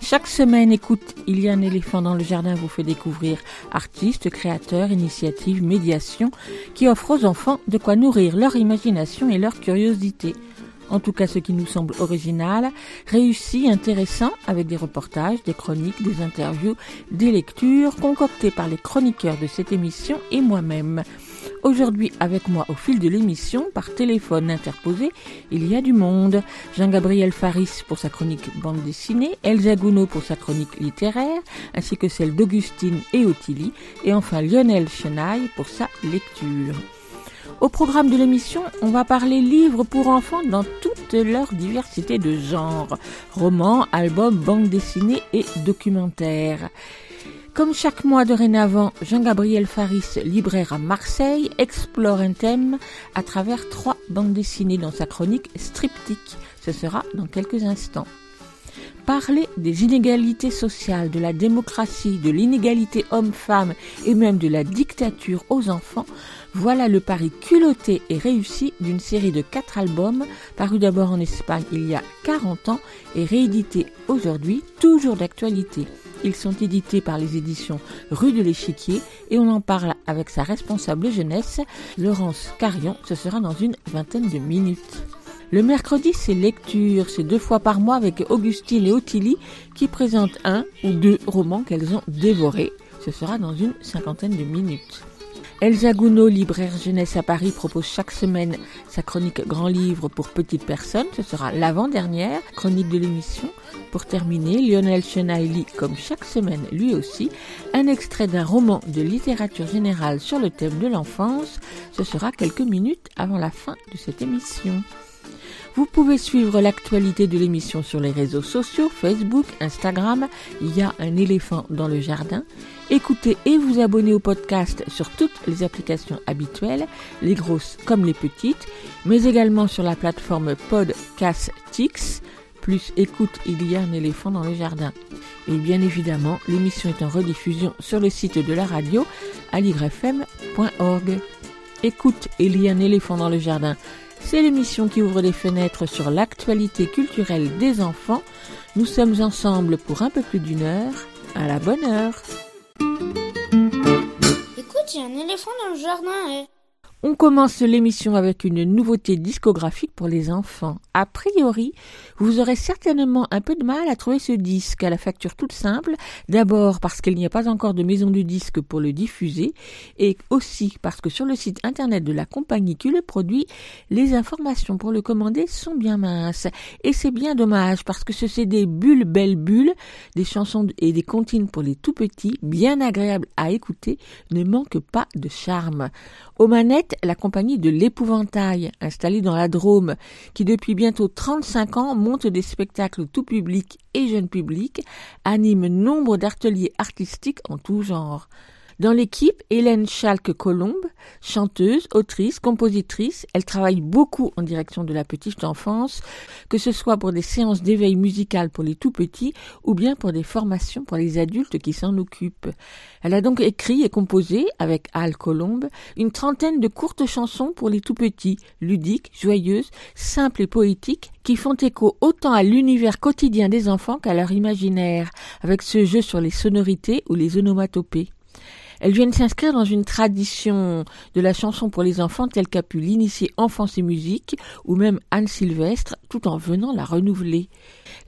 Chaque semaine, écoute, il y a un éléphant dans le jardin vous fait découvrir artistes, créateurs, initiatives, médiations qui offrent aux enfants de quoi nourrir leur imagination et leur curiosité en tout cas ce qui nous semble original, réussi, intéressant, avec des reportages, des chroniques, des interviews, des lectures, concoctées par les chroniqueurs de cette émission et moi-même. Aujourd'hui, avec moi au fil de l'émission, par téléphone interposé, il y a du monde. Jean-Gabriel Faris pour sa chronique bande dessinée, Elsa Gounod pour sa chronique littéraire, ainsi que celle d'Augustine et Ottilie, et enfin Lionel Chenaille pour sa lecture. Au programme de l'émission, on va parler livres pour enfants dans toute leur diversité de genres, romans, albums, bandes dessinées et documentaires. Comme chaque mois dorénavant, Jean-Gabriel Faris, libraire à Marseille, explore un thème à travers trois bandes dessinées dans sa chronique Striptyque. Ce sera dans quelques instants. Parler des inégalités sociales, de la démocratie, de l'inégalité homme-femme et même de la dictature aux enfants, voilà le pari culotté et réussi d'une série de quatre albums parus d'abord en Espagne il y a 40 ans et réédités aujourd'hui, toujours d'actualité. Ils sont édités par les éditions Rue de l'Échiquier et on en parle avec sa responsable jeunesse, Laurence Carion. Ce sera dans une vingtaine de minutes. Le mercredi, c'est lecture, c'est deux fois par mois avec Augustine et Ottilie qui présentent un ou deux romans qu'elles ont dévorés. Ce sera dans une cinquantaine de minutes. Elsa Gounod, libraire jeunesse à Paris, propose chaque semaine sa chronique Grand Livre pour petites personnes. Ce sera l'avant-dernière chronique de l'émission. Pour terminer, Lionel Chenaille lit, comme chaque semaine lui aussi, un extrait d'un roman de littérature générale sur le thème de l'enfance. Ce sera quelques minutes avant la fin de cette émission. Vous pouvez suivre l'actualité de l'émission sur les réseaux sociaux, Facebook, Instagram. Il y a un éléphant dans le jardin. Écoutez et vous abonnez au podcast sur toutes les applications habituelles, les grosses comme les petites, mais également sur la plateforme Podcastix. Plus écoute, il y a un éléphant dans le jardin. Et bien évidemment, l'émission est en rediffusion sur le site de la radio aligrefm.org. Écoute, il y a un éléphant dans le jardin. C'est l'émission qui ouvre les fenêtres sur l'actualité culturelle des enfants. Nous sommes ensemble pour un peu plus d'une heure. À la bonne heure. Écoute, il y a un éléphant dans le jardin. eh. On commence l'émission avec une nouveauté discographique pour les enfants. A priori, vous aurez certainement un peu de mal à trouver ce disque à la facture toute simple, d'abord parce qu'il n'y a pas encore de maison du disque pour le diffuser, et aussi parce que sur le site internet de la compagnie qui le produit, les informations pour le commander sont bien minces. Et c'est bien dommage parce que ce CD Bulle Belle Bulle, des chansons et des comptines pour les tout petits, bien agréables à écouter, ne manque pas de charme. La compagnie de l'épouvantail, installée dans la Drôme, qui depuis bientôt 35 ans monte des spectacles tout public et jeune public, anime nombre d'ateliers artistiques en tout genre. Dans l'équipe, Hélène Schalke-Colombe, chanteuse, autrice, compositrice, elle travaille beaucoup en direction de la petite enfance, que ce soit pour des séances d'éveil musical pour les tout petits ou bien pour des formations pour les adultes qui s'en occupent. Elle a donc écrit et composé, avec Al Colombe, une trentaine de courtes chansons pour les tout petits, ludiques, joyeuses, simples et poétiques, qui font écho autant à l'univers quotidien des enfants qu'à leur imaginaire, avec ce jeu sur les sonorités ou les onomatopées. Elles viennent s'inscrire dans une tradition de la chanson pour les enfants telle qu'a pu l'initier Enfance et Musique ou même Anne Sylvestre tout en venant la renouveler.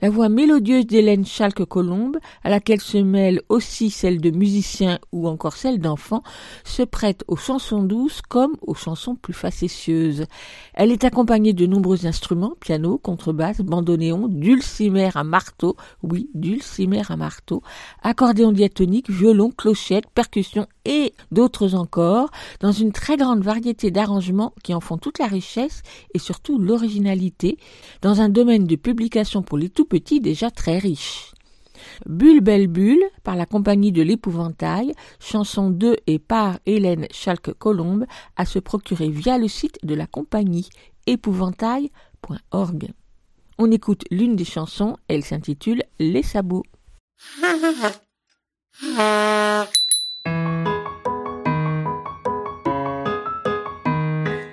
La voix mélodieuse d'Hélène Schalke-Colombe, à laquelle se mêle aussi celle de musiciens ou encore celle d'enfants, se prête aux chansons douces comme aux chansons plus facétieuses. Elle est accompagnée de nombreux instruments, piano, contrebasse, bandoneon, dulcimer à marteau, oui, dulcimer à marteau, accordéon diatonique, violon, clochette, percussion et d'autres encore, dans une très grande variété d'arrangements qui en font toute la richesse et surtout l'originalité, dans un domaine de publication pour les tout petits déjà très riche. Bulle Belle Bulle par la compagnie de l'épouvantail, chanson de et par Hélène Chalque-Colombe, à se procurer via le site de la compagnie épouvantail.org. On écoute l'une des chansons, elle s'intitule Les sabots.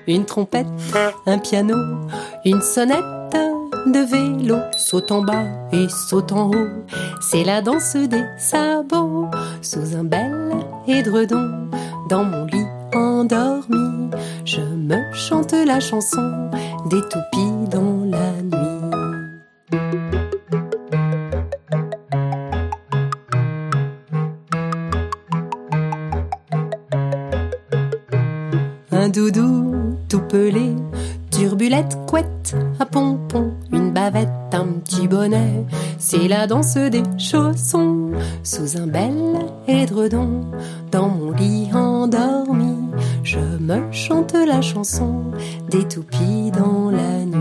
Une trompette, un piano, une sonnette de vélo, saute en bas et saute en haut. C'est la danse des sabots sous un bel édredon. Dans mon lit endormi, je me chante la chanson des toupies dans la nuit. Un doudou tout pelé, turbulette, couette, à pompon, une bavette, un petit bonnet. C'est la danse des chaussons sous un bel édredon. Dans mon lit endormi, je me chante la chanson des toupies dans la nuit.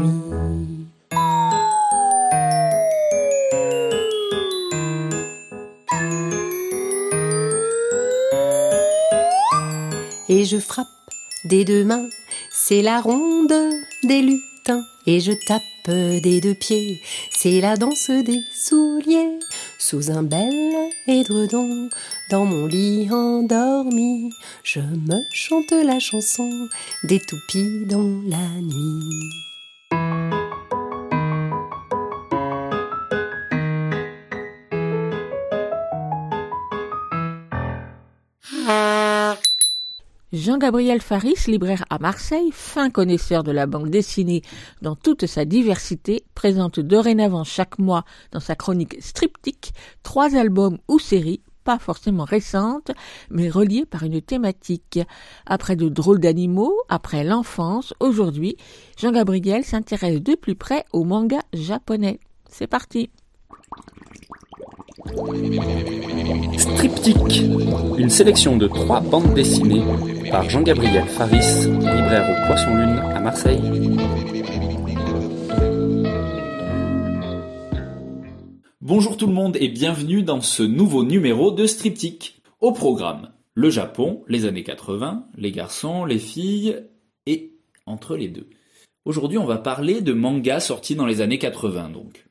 Et je frappe des deux mains, c'est la ronde des lutins. Et je tape des deux pieds, c'est la danse des souliers. Sous un bel édredon, dans mon lit endormi, je me chante la chanson des toupies dans la nuit. Jean-Gabriel Faris, libraire à Marseille, fin connaisseur de la bande dessinée dans toute sa diversité, présente dorénavant chaque mois dans sa chronique Striptyque trois albums ou séries, pas forcément récentes, mais reliées par une thématique. Après de drôles d'animaux, après l'enfance, aujourd'hui, Jean-Gabriel s'intéresse de plus près au manga japonais. C'est parti! Striptyque, une sélection de trois bandes dessinées par Jean-Gabriel Faris, libraire au Poisson Lune à Marseille. Bonjour tout le monde et bienvenue dans ce nouveau numéro de Striptyque. Au programme, le Japon, les années 80, les garçons, les filles et entre les deux. Aujourd'hui, on va parler de mangas sortis dans les années 80 donc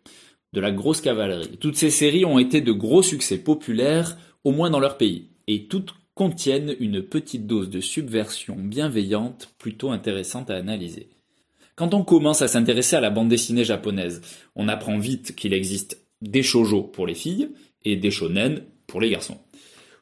de la grosse cavalerie. Toutes ces séries ont été de gros succès populaires, au moins dans leur pays, et toutes contiennent une petite dose de subversion bienveillante plutôt intéressante à analyser. Quand on commence à s'intéresser à la bande dessinée japonaise, on apprend vite qu'il existe des shoujo pour les filles et des shonen pour les garçons.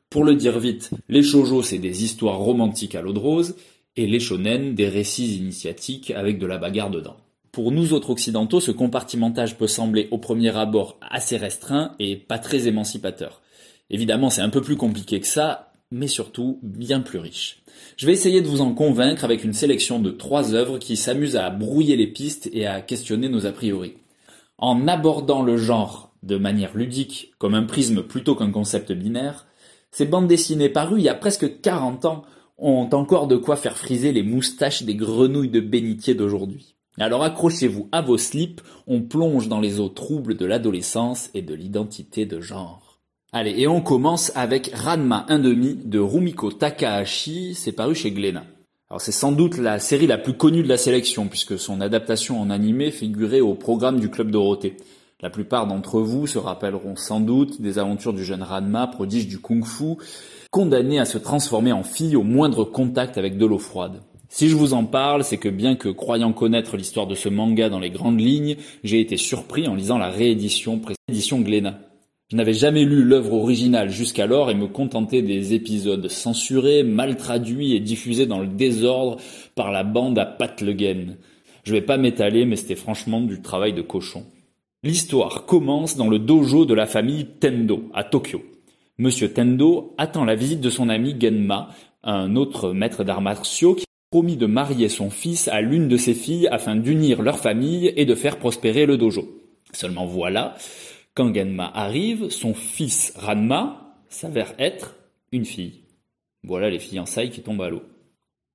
Pour le dire vite, les shoujo c'est des histoires romantiques à l'eau de rose et les shonen des récits initiatiques avec de la bagarre dedans. Pour nous autres occidentaux, ce compartimentage peut sembler au premier abord assez restreint et pas très émancipateur. Évidemment, c'est un peu plus compliqué que ça, mais surtout bien plus riche. Je vais essayer de vous en convaincre avec une sélection de trois œuvres qui s'amusent à brouiller les pistes et à questionner nos a priori. En abordant le genre de manière ludique, comme un prisme plutôt qu'un concept binaire, ces bandes dessinées parues il y a presque 40 ans ont encore de quoi faire friser les moustaches des grenouilles de bénitier d'aujourd'hui. Alors accrochez-vous à vos slips, on plonge dans les eaux troubles de l'adolescence et de l'identité de genre. Allez, et on commence avec Ranma 1,5 de Rumiko Takahashi, c'est paru chez Glénat. Alors c'est sans doute la série la plus connue de la sélection, puisque son adaptation en animé figurait au programme du Club Dorothée. La plupart d'entre vous se rappelleront sans doute des aventures du jeune Ranma, prodige du kung-fu, condamné à se transformer en fille au moindre contact avec de l'eau froide. Si je vous en parle, c'est que bien que croyant connaître l'histoire de ce manga dans les grandes lignes, j'ai été surpris en lisant la réédition préédition Glénat. Je n'avais jamais lu l'œuvre originale jusqu'alors et me contentais des épisodes censurés, mal traduits et diffusés dans le désordre par la bande à Pat Le Guen. Je vais pas m'étaler, mais c'était franchement du travail de cochon. L'histoire commence dans le dojo de la famille Tendo, à Tokyo. Monsieur Tendo attend la visite de son ami Genma, un autre maître d'arts martiaux qui promis de marier son fils à l'une de ses filles afin d'unir leur famille et de faire prospérer le dojo. Seulement voilà, quand Genma arrive, son fils Ranma s'avère être une fille. Voilà les fiançailles qui tombent à l'eau.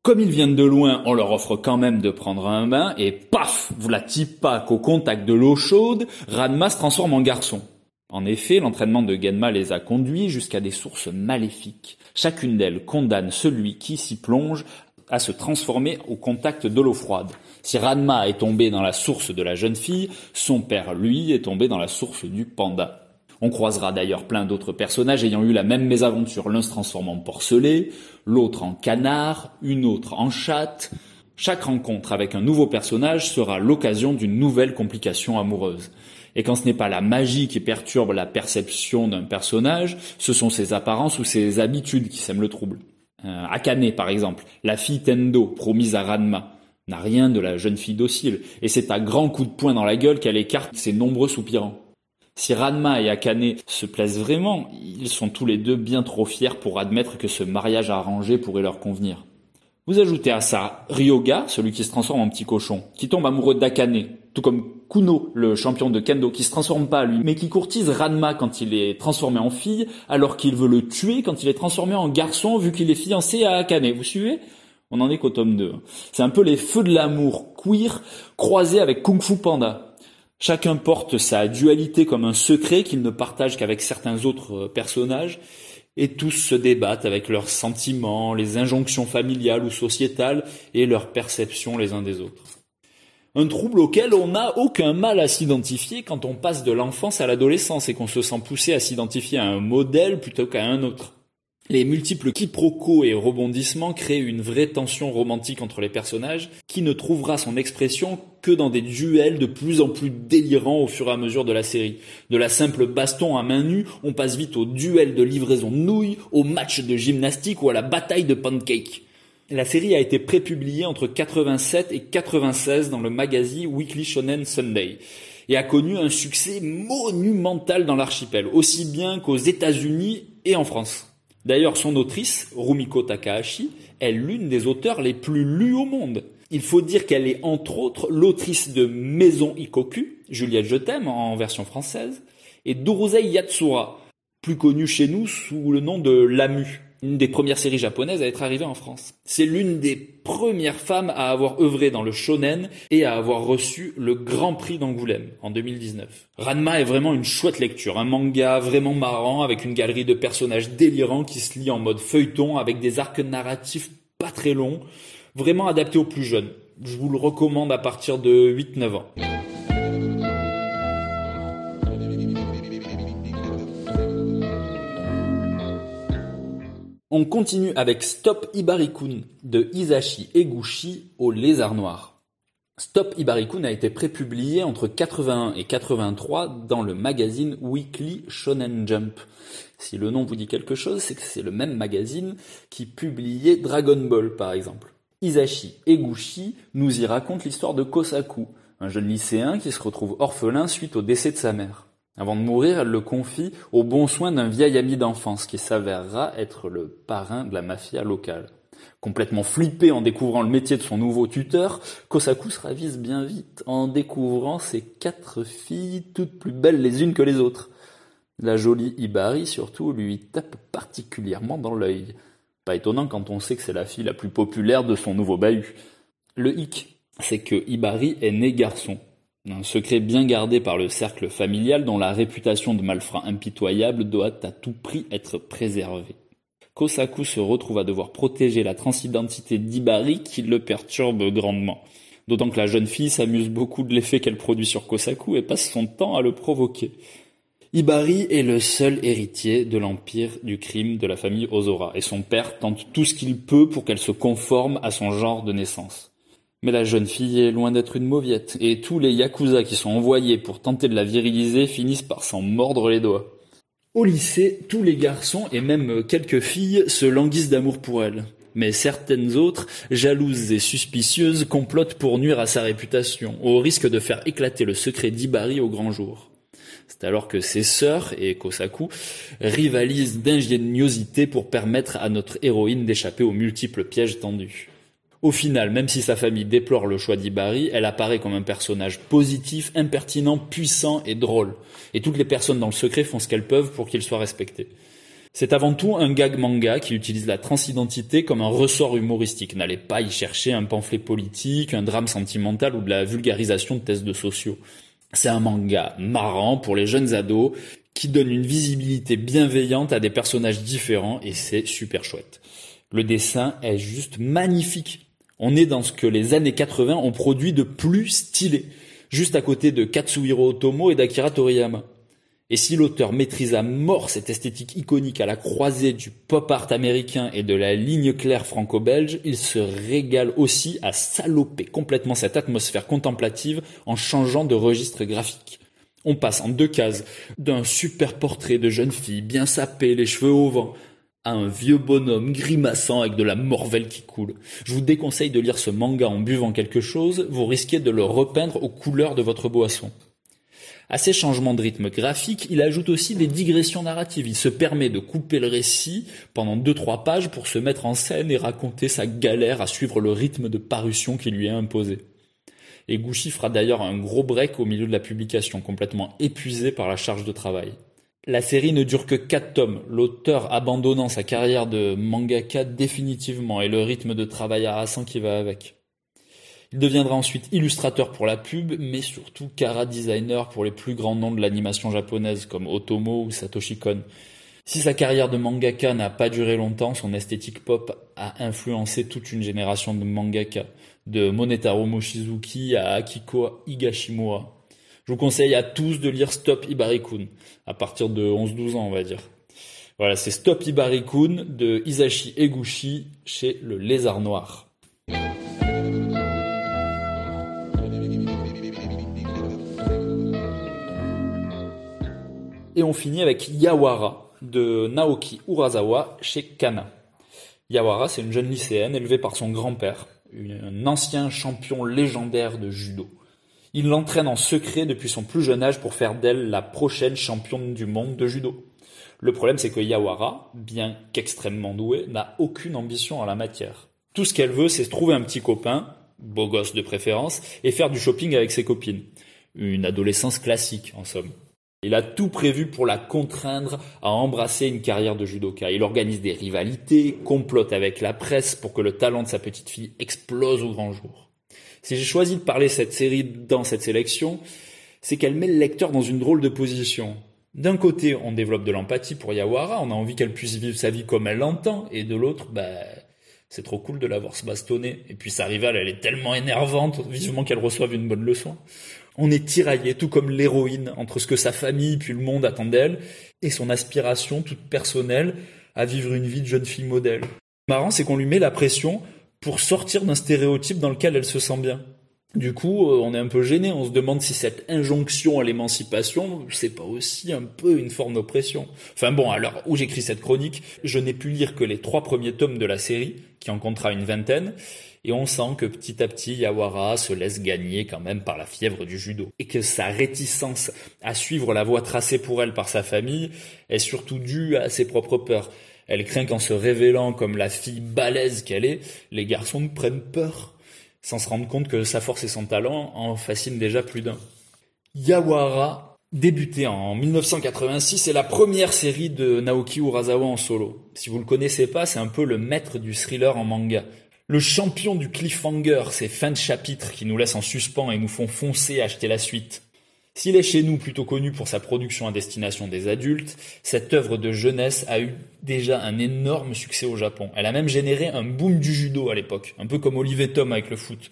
Comme ils viennent de loin, on leur offre quand même de prendre un bain et paf, type pas qu'au contact de l'eau chaude, Ranma se transforme en garçon. En effet, l'entraînement de Genma les a conduits jusqu'à des sources maléfiques. Chacune d'elles condamne celui qui s'y plonge à se transformer au contact de l'eau froide. Si Ranma est tombé dans la source de la jeune fille, son père, lui, est tombé dans la source du panda. On croisera d'ailleurs plein d'autres personnages ayant eu la même mésaventure, l'un se transformant en porcelet, l'autre en canard, une autre en chatte. Chaque rencontre avec un nouveau personnage sera l'occasion d'une nouvelle complication amoureuse. Et quand ce n'est pas la magie qui perturbe la perception d'un personnage, ce sont ses apparences ou ses habitudes qui sèment le trouble. Euh, Akane, par exemple, la fille Tendo, promise à Ranma, n'a rien de la jeune fille docile, et c'est à grands coups de poing dans la gueule qu'elle écarte ses nombreux soupirants. Si Ranma et Akane se plaisent vraiment, ils sont tous les deux bien trop fiers pour admettre que ce mariage arrangé pourrait leur convenir. Vous ajoutez à ça Ryoga, celui qui se transforme en petit cochon, qui tombe amoureux d'Akane, tout comme Kuno, le champion de kendo, qui se transforme pas lui, mais qui courtise Ranma quand il est transformé en fille, alors qu'il veut le tuer quand il est transformé en garçon, vu qu'il est fiancé à Akane. Vous suivez? On en est qu'au tome 2. C'est un peu les feux de l'amour queer croisés avec Kung Fu Panda. Chacun porte sa dualité comme un secret qu'il ne partage qu'avec certains autres euh, personnages, et tous se débattent avec leurs sentiments, les injonctions familiales ou sociétales, et leurs perceptions les uns des autres. Un trouble auquel on n'a aucun mal à s'identifier quand on passe de l'enfance à l'adolescence et qu'on se sent poussé à s'identifier à un modèle plutôt qu'à un autre. Les multiples quiproquos et rebondissements créent une vraie tension romantique entre les personnages qui ne trouvera son expression que dans des duels de plus en plus délirants au fur et à mesure de la série. De la simple baston à main nue, on passe vite au duel de livraison de nouilles, au match de gymnastique ou à la bataille de pancake. La série a été prépubliée entre 87 et 96 dans le magazine Weekly Shonen Sunday et a connu un succès monumental dans l'archipel, aussi bien qu'aux États-Unis et en France. D'ailleurs, son autrice, Rumiko Takahashi, est l'une des auteurs les plus lues au monde. Il faut dire qu'elle est entre autres l'autrice de Maison Ikoku, Juliette Je t'aime en version française, et d'Urusei Yatsura, plus connue chez nous sous le nom de Lamu, une des premières séries japonaises à être arrivée en France. C'est l'une des premières femmes à avoir œuvré dans le shonen et à avoir reçu le Grand Prix d'Angoulême en 2019. Ranma est vraiment une chouette lecture, un manga vraiment marrant avec une galerie de personnages délirants qui se lit en mode feuilleton avec des arcs narratifs pas très longs, vraiment adapté aux plus jeunes. Je vous le recommande à partir de 8-9 ans. On continue avec Stop Ibarikun de Isashi Eguchi au Lézard Noir. Stop Ibarikun a été prépublié entre 81 et 83 dans le magazine Weekly Shonen Jump. Si le nom vous dit quelque chose, c'est que c'est le même magazine qui publiait Dragon Ball par exemple. Isashi Eguchi nous y raconte l'histoire de Kosaku, un jeune lycéen qui se retrouve orphelin suite au décès de sa mère. Avant de mourir, elle le confie au bon soin d'un vieil ami d'enfance qui s'avérera être le parrain de la mafia locale. Complètement flippé en découvrant le métier de son nouveau tuteur, Kosaku se ravise bien vite en découvrant ses quatre filles toutes plus belles les unes que les autres. La jolie Ibari surtout lui tape particulièrement dans l'œil. Pas étonnant quand on sait que c'est la fille la plus populaire de son nouveau bahut. Le hic, c'est que Ibari est né garçon, un secret bien gardé par le cercle familial dont la réputation de malfrat impitoyable doit à tout prix être préservée. Kosaku se retrouve à devoir protéger la transidentité d'Ibari qui le perturbe grandement. D'autant que la jeune fille s'amuse beaucoup de l'effet qu'elle produit sur Kosaku et passe son temps à le provoquer. Ibari est le seul héritier de l'empire du crime de la famille Ozora, et son père tente tout ce qu'il peut pour qu'elle se conforme à son genre de naissance. Mais la jeune fille est loin d'être une mauviette, et tous les yakuza qui sont envoyés pour tenter de la viriliser finissent par s'en mordre les doigts. Au lycée, tous les garçons et même quelques filles se languissent d'amour pour elle. Mais certaines autres, jalouses et suspicieuses, complotent pour nuire à sa réputation, au risque de faire éclater le secret d'Ibari au grand jour. C'est alors que ses sœurs et Kosaku rivalisent d'ingéniosité pour permettre à notre héroïne d'échapper aux multiples pièges tendus. Au final, même si sa famille déplore le choix d'Ibari, elle apparaît comme un personnage positif, impertinent, puissant et drôle. Et toutes les personnes dans le secret font ce qu'elles peuvent pour qu'il soit respecté. C'est avant tout un gag manga qui utilise la transidentité comme un ressort humoristique. N'allez pas y chercher un pamphlet politique, un drame sentimental ou de la vulgarisation de tests de sociaux. C'est un manga marrant pour les jeunes ados qui donne une visibilité bienveillante à des personnages différents et c'est super chouette. Le dessin est juste magnifique. On est dans ce que les années 80 ont produit de plus stylé, juste à côté de Katsuhiro Otomo et d'Akira Toriyama. Et si l'auteur maîtrise à mort cette esthétique iconique à la croisée du pop art américain et de la ligne claire franco-belge, il se régale aussi à saloper complètement cette atmosphère contemplative en changeant de registre graphique. On passe en deux cases d'un super portrait de jeune fille bien sapée, les cheveux au vent, à un vieux bonhomme grimaçant avec de la morvelle qui coule. Je vous déconseille de lire ce manga en buvant quelque chose, vous risquez de le repeindre aux couleurs de votre boisson. À ces changements de rythme graphique, il ajoute aussi des digressions narratives. Il se permet de couper le récit pendant deux trois pages pour se mettre en scène et raconter sa galère à suivre le rythme de parution qui lui est imposé. Et fera d'ailleurs un gros break au milieu de la publication, complètement épuisé par la charge de travail. La série ne dure que quatre tomes, l'auteur abandonnant sa carrière de mangaka définitivement et le rythme de travail harassant qui va avec. Il deviendra ensuite illustrateur pour la pub, mais surtout Kara designer pour les plus grands noms de l'animation japonaise comme Otomo ou Satoshi Kon. Si sa carrière de mangaka n'a pas duré longtemps, son esthétique pop a influencé toute une génération de mangaka, de Monetaro Mochizuki à Akiko Higashimura. Je vous conseille à tous de lire Stop Ibarikun, à partir de 11-12 ans on va dire. Voilà, c'est Stop Ibarikun de Isashi Eguchi chez Le Lézard Noir. Et on finit avec Yawara de Naoki Urasawa chez Kana. Yawara, c'est une jeune lycéenne élevée par son grand-père, un ancien champion légendaire de judo. Il l'entraîne en secret depuis son plus jeune âge pour faire d'elle la prochaine championne du monde de judo. Le problème, c'est que Yawara, bien qu'extrêmement douée, n'a aucune ambition en la matière. Tout ce qu'elle veut, c'est se trouver un petit copain, beau gosse de préférence, et faire du shopping avec ses copines. Une adolescence classique, en somme. Il a tout prévu pour la contraindre à embrasser une carrière de judoka. Il organise des rivalités, complote avec la presse pour que le talent de sa petite fille explose au grand jour. Si j'ai choisi de parler cette série dans cette sélection, c'est qu'elle met le lecteur dans une drôle de position. D'un côté, on développe de l'empathie pour Yawara, on a envie qu'elle puisse vivre sa vie comme elle l'entend, et de l'autre, bah, c'est trop cool de la voir se bastonner. Et puis sa rivale, elle est tellement énervante, vivement qu'elle reçoive une bonne leçon. On est tiraillé, tout comme l'héroïne, entre ce que sa famille puis le monde attend d'elle, et son aspiration toute personnelle à vivre une vie de jeune fille modèle. Le marrant, c'est qu'on lui met la pression pour sortir d'un stéréotype dans lequel elle se sent bien. Du coup, euh, on est un peu gêné, on se demande si cette injonction à l'émancipation, c'est pas aussi un peu une forme d'oppression. Enfin bon, à l'heure où j'écris cette chronique, je n'ai pu lire que les trois premiers tomes de la série, qui en comptera une vingtaine, et on sent que petit à petit Yawara se laisse gagner quand même par la fièvre du judo et que sa réticence à suivre la voie tracée pour elle par sa famille est surtout due à ses propres peurs. Elle craint qu'en se révélant comme la fille balèze qu'elle est, les garçons ne prennent peur, sans se rendre compte que sa force et son talent en fascinent déjà plus d'un. Yawara, débuté en 1986, est la première série de Naoki Urasawa en solo. Si vous le connaissez pas, c'est un peu le maître du thriller en manga. Le champion du cliffhanger, ces fins de chapitre qui nous laissent en suspens et nous font foncer acheter la suite. S'il est chez nous plutôt connu pour sa production à destination des adultes, cette œuvre de jeunesse a eu déjà un énorme succès au Japon. Elle a même généré un boom du judo à l'époque, un peu comme Olivier Tom avec le foot.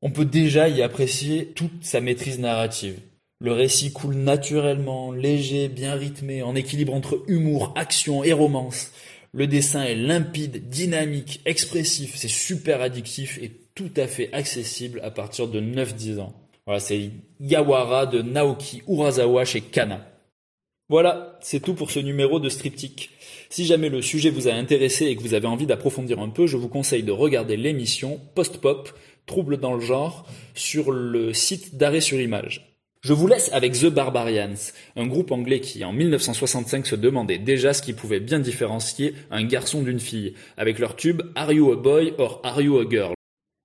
On peut déjà y apprécier toute sa maîtrise narrative. Le récit coule naturellement, léger, bien rythmé, en équilibre entre humour, action et romance. Le dessin est limpide, dynamique, expressif, c'est super addictif et tout à fait accessible à partir de 9-10 ans. Voilà, c'est Yawara de Naoki Urasawa chez Kana. Voilà, c'est tout pour ce numéro de Striptique. Si jamais le sujet vous a intéressé et que vous avez envie d'approfondir un peu, je vous conseille de regarder l'émission Post-Pop, Trouble dans le genre, sur le site d'arrêt sur image. Je vous laisse avec The Barbarians, un groupe anglais qui en 1965 se demandait déjà ce qui pouvait bien différencier un garçon d'une fille, avec leur tube Are You a Boy or Are You a Girl?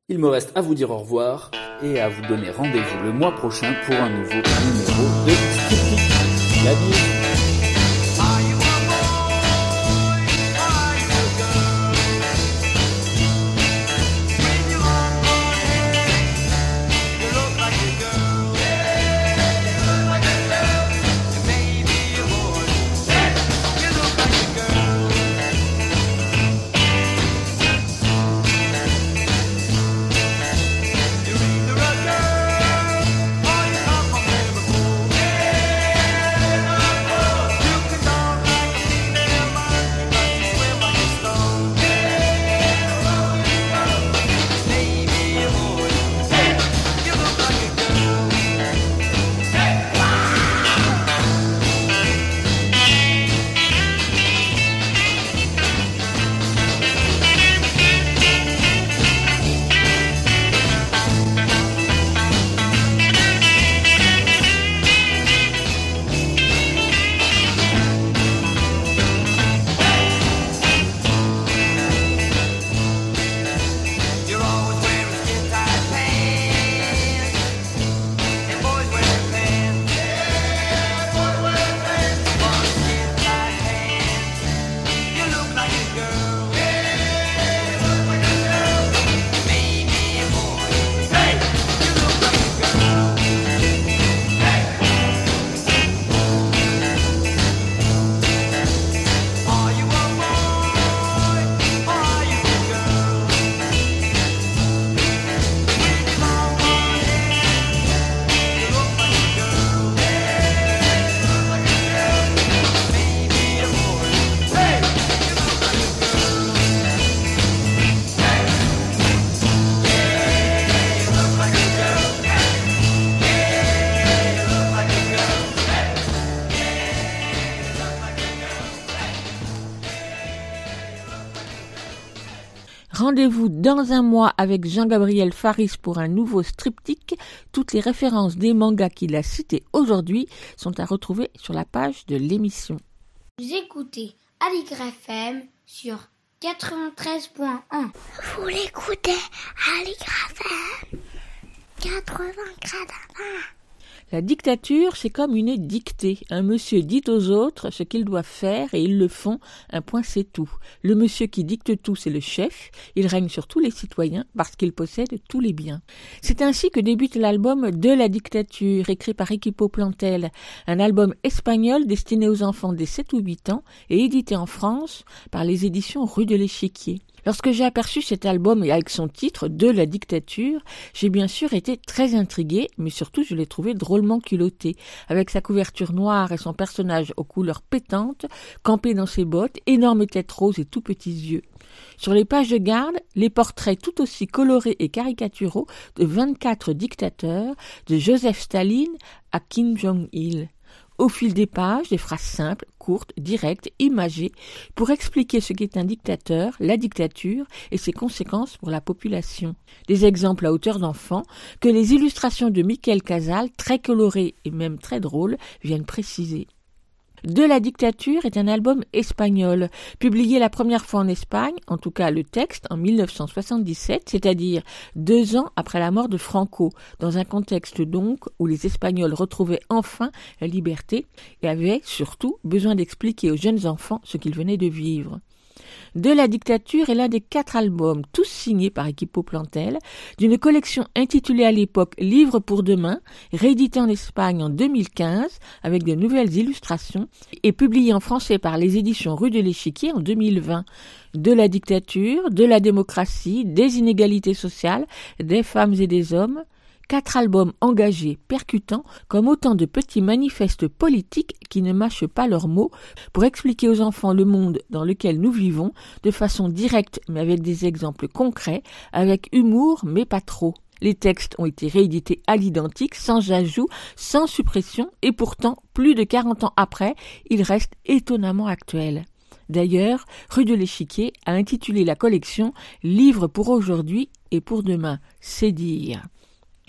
Il me reste à vous dire au revoir et à vous donner rendez-vous le mois prochain pour un nouveau numéro de Striptease. Dans un mois avec Jean-Gabriel Faris pour un nouveau striptyque. Toutes les références des mangas qu'il a cités aujourd'hui sont à retrouver sur la page de l'émission. Vous écoutez FM sur 93.1. Vous l'écoutez Aligre FM 80 La dictature, c'est comme une dictée. Un monsieur dit aux autres ce qu'ils doivent faire et ils le font. Un point, c'est tout. Le monsieur qui dicte tout, c'est le chef. Il règne sur tous les citoyens parce qu'il possède tous les biens. C'est ainsi que débute l'album De la dictature, écrit par Equipo Plantel. Un album espagnol destiné aux enfants des 7 ou 8 ans et édité en France par les éditions Rue de l'Échiquier. Lorsque j'ai aperçu cet album et avec son titre De la dictature, j'ai bien sûr été très intriguée, mais surtout je l'ai trouvé drôlement culotté, avec sa couverture noire et son personnage aux couleurs pétantes, campé dans ses bottes, énorme tête rose et tout petits yeux. Sur les pages de garde, les portraits tout aussi colorés et caricaturaux de 24 dictateurs, de Joseph Staline à Kim Jong-il au fil des pages des phrases simples, courtes, directes, imagées, pour expliquer ce qu'est un dictateur, la dictature et ses conséquences pour la population. Des exemples à hauteur d'enfant que les illustrations de Michael Casal, très colorées et même très drôles, viennent préciser. De la dictature est un album espagnol, publié la première fois en Espagne, en tout cas le texte, en 1977, c'est-à-dire deux ans après la mort de Franco, dans un contexte donc où les Espagnols retrouvaient enfin la liberté et avaient surtout besoin d'expliquer aux jeunes enfants ce qu'ils venaient de vivre de la dictature est l'un des quatre albums, tous signés par Equipo Plantel, d'une collection intitulée à l'époque Livre pour demain, réédité en Espagne en 2015 avec de nouvelles illustrations et publié en français par les éditions Rue de l'Échiquier en 2020. De la dictature, de la démocratie, des inégalités sociales, des femmes et des hommes, quatre albums engagés, percutants, comme autant de petits manifestes politiques qui ne mâchent pas leurs mots pour expliquer aux enfants le monde dans lequel nous vivons de façon directe mais avec des exemples concrets, avec humour mais pas trop. Les textes ont été réédités à l'identique, sans ajout, sans suppression, et pourtant, plus de 40 ans après, ils restent étonnamment actuels. D'ailleurs, Rue de l'Échiquier a intitulé la collection Livres pour aujourd'hui et pour demain. C'est dire.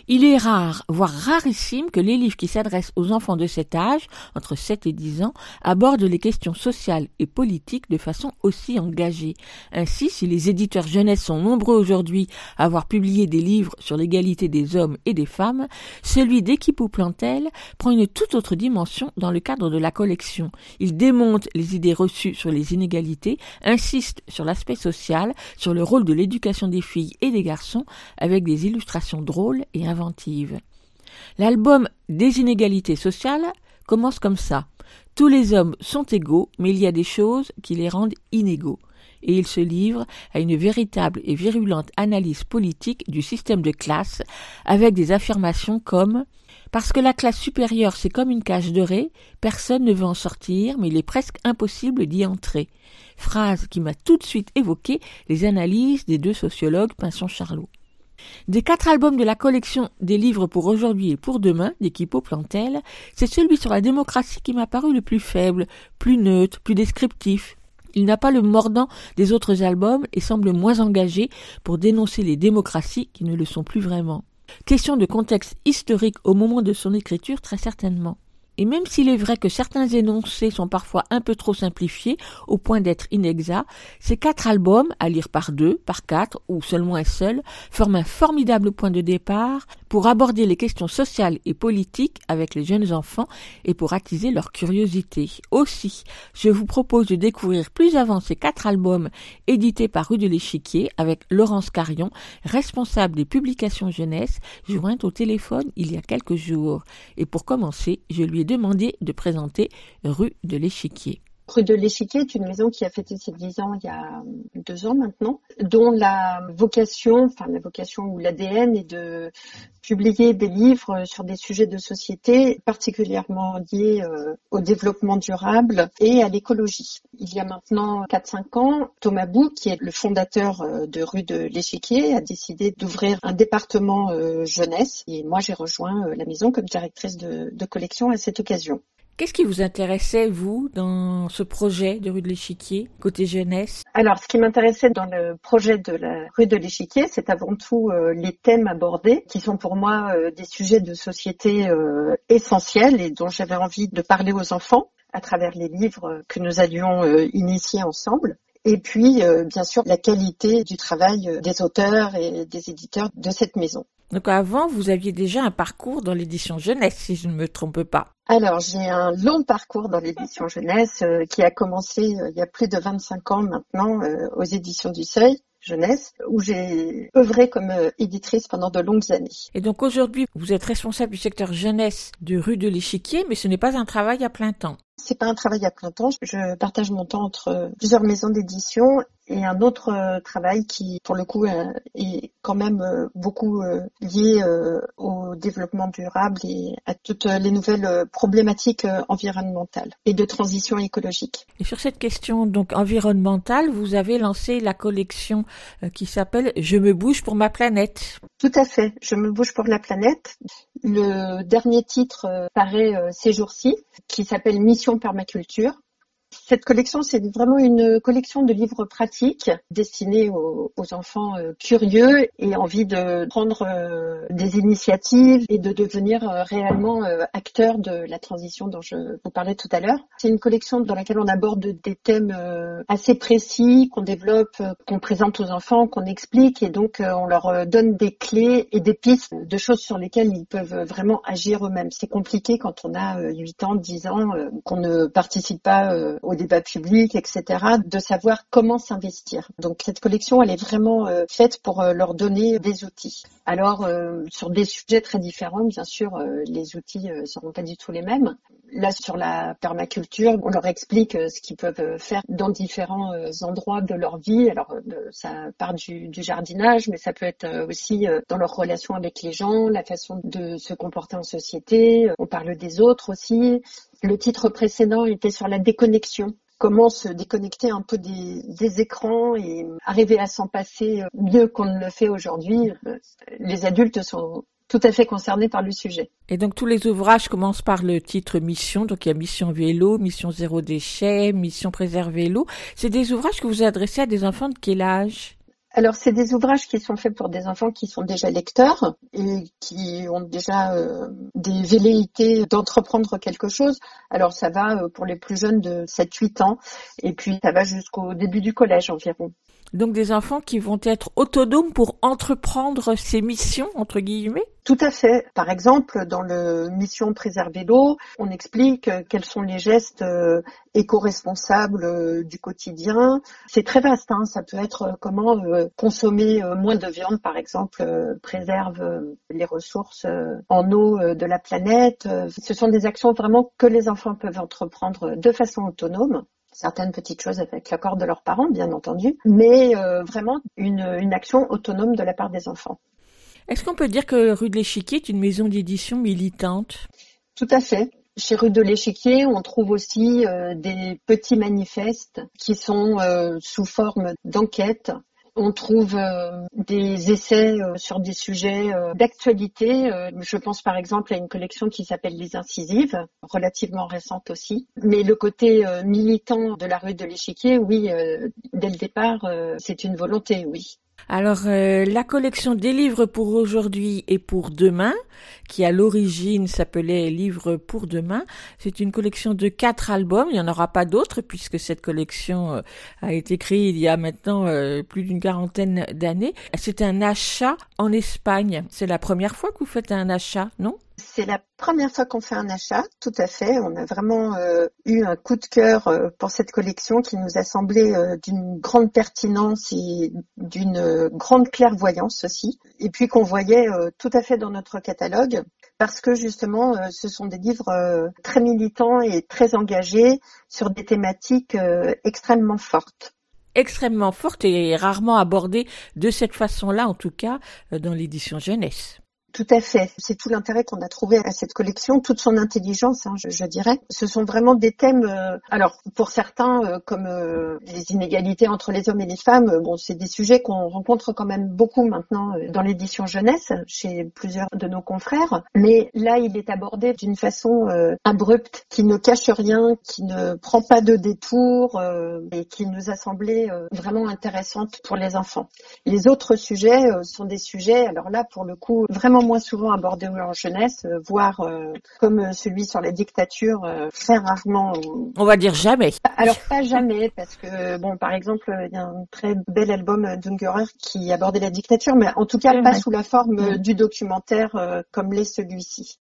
Il est rare, voire rarissime, que les livres qui s'adressent aux enfants de cet âge, entre 7 et 10 ans, abordent les questions sociales et politiques de façon aussi engagée. Ainsi, si les éditeurs jeunesse sont nombreux aujourd'hui à avoir publié des livres sur l'égalité des hommes et des femmes, celui d'Equipo Plantel prend une toute autre dimension dans le cadre de la collection. Il démonte les idées reçues sur les inégalités, insiste sur l'aspect social, sur le rôle de l'éducation des filles et des garçons, avec des illustrations drôles et L'album Des inégalités sociales commence comme ça. Tous les hommes sont égaux, mais il y a des choses qui les rendent inégaux. Et il se livre à une véritable et virulente analyse politique du système de classe, avec des affirmations comme parce que la classe supérieure c'est comme une cage dorée, personne ne veut en sortir, mais il est presque impossible d'y entrer. Phrase qui m'a tout de suite évoqué les analyses des deux sociologues Pinson-Charlot. Des quatre albums de la collection des livres pour aujourd'hui et pour demain d'Equipo Plantel, c'est celui sur la démocratie qui m'a paru le plus faible, plus neutre, plus descriptif. Il n'a pas le mordant des autres albums et semble moins engagé pour dénoncer les démocraties qui ne le sont plus vraiment. Question de contexte historique au moment de son écriture très certainement. Et même s'il est vrai que certains énoncés sont parfois un peu trop simplifiés au point d'être inexacts, ces quatre albums, à lire par deux, par quatre ou seulement un seul, forment un formidable point de départ pour aborder les questions sociales et politiques avec les jeunes enfants et pour attiser leur curiosité. Aussi, je vous propose de découvrir plus avant ces quatre albums édités par Rue de l'Échiquier avec Laurence Carion, responsable des publications jeunesse, jointe au téléphone il y a quelques jours. Et pour commencer, je lui ai demandé de présenter Rue de l'Échiquier. Rue de l'Échiquier est une maison qui a fêté ses 10 ans il y a deux ans maintenant, dont la vocation, enfin la vocation ou l'ADN est de publier des livres sur des sujets de société particulièrement liés euh, au développement durable et à l'écologie. Il y a maintenant 4-5 ans, Thomas Bou, qui est le fondateur euh, de Rue de l'Échiquier, a décidé d'ouvrir un département euh, jeunesse et moi j'ai rejoint la maison comme directrice de collection à cette occasion. Qu'est-ce qui vous intéressait, vous, dans ce projet de rue de l'Échiquier, côté jeunesse? Alors, ce qui m'intéressait dans le projet de la rue de l'Échiquier, c'est avant tout euh, les thèmes abordés, qui sont pour moi euh, des sujets de société euh, essentiels et dont j'avais envie de parler aux enfants à travers les livres que nous allions initier ensemble. Et puis, bien sûr, la qualité du travail des auteurs et des éditeurs de cette maison. Donc avant, vous aviez déjà un parcours dans l'édition jeunesse, si je ne me trompe pas. Alors, j'ai un long parcours dans l'édition jeunesse euh, qui a commencé euh, il y a plus de 25 ans maintenant euh, aux éditions du Seuil jeunesse, où j'ai œuvré comme éditrice pendant de longues années. Et donc aujourd'hui, vous êtes responsable du secteur jeunesse de rue de l'Échiquier, mais ce n'est pas un travail à plein temps. C'est pas un travail à plein temps. Je partage mon temps entre plusieurs maisons d'édition et un autre euh, travail qui, pour le coup, euh, est quand même euh, beaucoup lié au développement durable et à toutes les nouvelles problématiques environnementales et de transition écologique. Et sur cette question donc environnementale, vous avez lancé la collection qui s'appelle Je me bouge pour ma planète. Tout à fait, Je me bouge pour la planète. Le dernier titre paraît ces jours-ci, qui s'appelle Mission permaculture. Cette collection, c'est vraiment une collection de livres pratiques destinés aux, enfants euh, curieux et envie de prendre euh, des initiatives et de devenir euh, réellement acteurs de la transition dont je vous parlais tout à l'heure. C'est une collection dans laquelle on aborde des thèmes assez précis, qu'on développe, qu'on présente aux enfants, qu'on explique et donc on leur donne des clés et des pistes de choses sur lesquelles ils peuvent vraiment agir eux-mêmes. C'est compliqué quand on a 8 ans, 10 ans, qu'on ne participe pas au débat public, etc., de savoir comment s'investir. Donc cette collection, elle est vraiment euh, faite pour euh, leur donner des outils. Alors euh, sur des sujets très différents, bien sûr, les outils ne seront pas du tout les mêmes. Là, sur la permaculture, on leur explique ce qu'ils peuvent faire dans différents endroits de leur vie. Alors ça part du, jardinage, mais ça peut être aussi dans leur relation avec les gens, la façon de se comporter en société. On parle des autres aussi. Le titre précédent était sur la déconnexion comment se déconnecter un peu des, écrans et arriver à s'en passer mieux qu'on ne le fait aujourd'hui. Les adultes sont tout à fait concernés par le sujet. Et donc tous les ouvrages commencent par le titre mission. Donc il y a mission vélo, mission zéro déchet, mission préserver l'eau. C'est des ouvrages que vous adressez à des enfants de quel âge? Alors, c'est des ouvrages qui sont faits pour des enfants qui sont déjà lecteurs et qui ont déjà euh, des velléités d'entreprendre quelque chose. Alors, ça va euh, pour les plus jeunes de 7-8 ans et puis ça va jusqu'au début du collège environ. Donc des enfants qui vont être autonomes pour entreprendre ces missions, entre guillemets? Tout à fait. Par exemple, dans le mission Préserver l'eau, on explique quels sont les gestes euh, éco-responsables euh, du quotidien. C'est très vaste, hein. ça peut être euh, comment consommer moins de viande, par exemple, préserve les ressources en eau de la planète. Ce sont des actions vraiment que les enfants peuvent entreprendre de façon autonome certaines petites choses avec l'accord de leurs parents, bien entendu, mais euh, vraiment une, une action autonome de la part des enfants. Est-ce qu'on peut dire que Rue de l'Échiquier est une maison d'édition militante? Tout à fait. Chez Rue de l'Échiquier, on trouve aussi euh, des petits manifestes qui sont euh, sous forme d'enquête on trouve euh, des essais euh, sur des sujets euh, d'actualité. je pense par exemple à une collection qui s'appelle Les Incisives, relativement récente aussi. Mais le côté militant de la rue de l'échiquier, oui, dès le départ, c'est une volonté, oui. Alors, euh, la collection des livres pour aujourd'hui et pour demain, qui à l'origine s'appelait Livres pour demain, c'est une collection de quatre albums. Il n'y en aura pas d'autres puisque cette collection euh, a été créée il y a maintenant euh, plus d'une quarantaine d'années. C'est un achat en Espagne. C'est la première fois que vous faites un achat, non? C'est la première fois qu'on fait un achat, tout à fait. On a vraiment euh, eu un coup de cœur euh, pour cette collection qui nous a semblé euh, d'une grande pertinence et d'une grande clairvoyance aussi. Et puis qu'on voyait tout à fait dans notre catalogue parce que justement, ce sont des livres très militants et très engagés sur des thématiques extrêmement fortes extrêmement fortes et rarement abordées de cette façon-là, en tout cas dans l'édition jeunesse. Tout à fait. C'est tout l'intérêt qu'on a trouvé à cette collection, toute son intelligence, hein, je, je, dirais. Ce sont vraiment des thèmes. Euh, alors, pour certains, euh, comme euh, les inégalités entre les hommes et les femmes, bon, c'est des sujets qu'on rencontre quand même beaucoup maintenant dans l'édition jeunesse chez plusieurs de nos confrères. Mais là, il est abordé d'une façon abrupte, qui ne cache rien, qui ne prend pas de détour et qui nous a semblé vraiment intéressante pour les enfants. Les autres sujets sont des sujets, alors là, pour le coup, vraiment moins souvent abordés en jeunesse, voire comme celui sur la dictature, très rarement. On va dire jamais. Alors pas jamais, parce que bon, par exemple, il y a un très bel album d'Ungerer qui abordait la dictature, mais en tout cas pas sous la forme du documentaire euh, comme l'est celui-ci.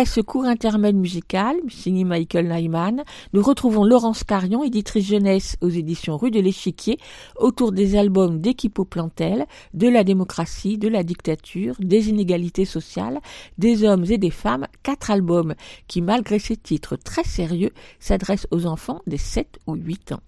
Après ce court intermède musical, signé Michael Nyman, nous retrouvons Laurence Carion, éditrice jeunesse aux éditions Rue de l'Échiquier, autour des albums d'Equipo Plantel, de la démocratie, de la dictature, des inégalités sociales, des hommes et des femmes, quatre albums qui, malgré ces titres très sérieux, s'adressent aux enfants des 7 ou 8 ans.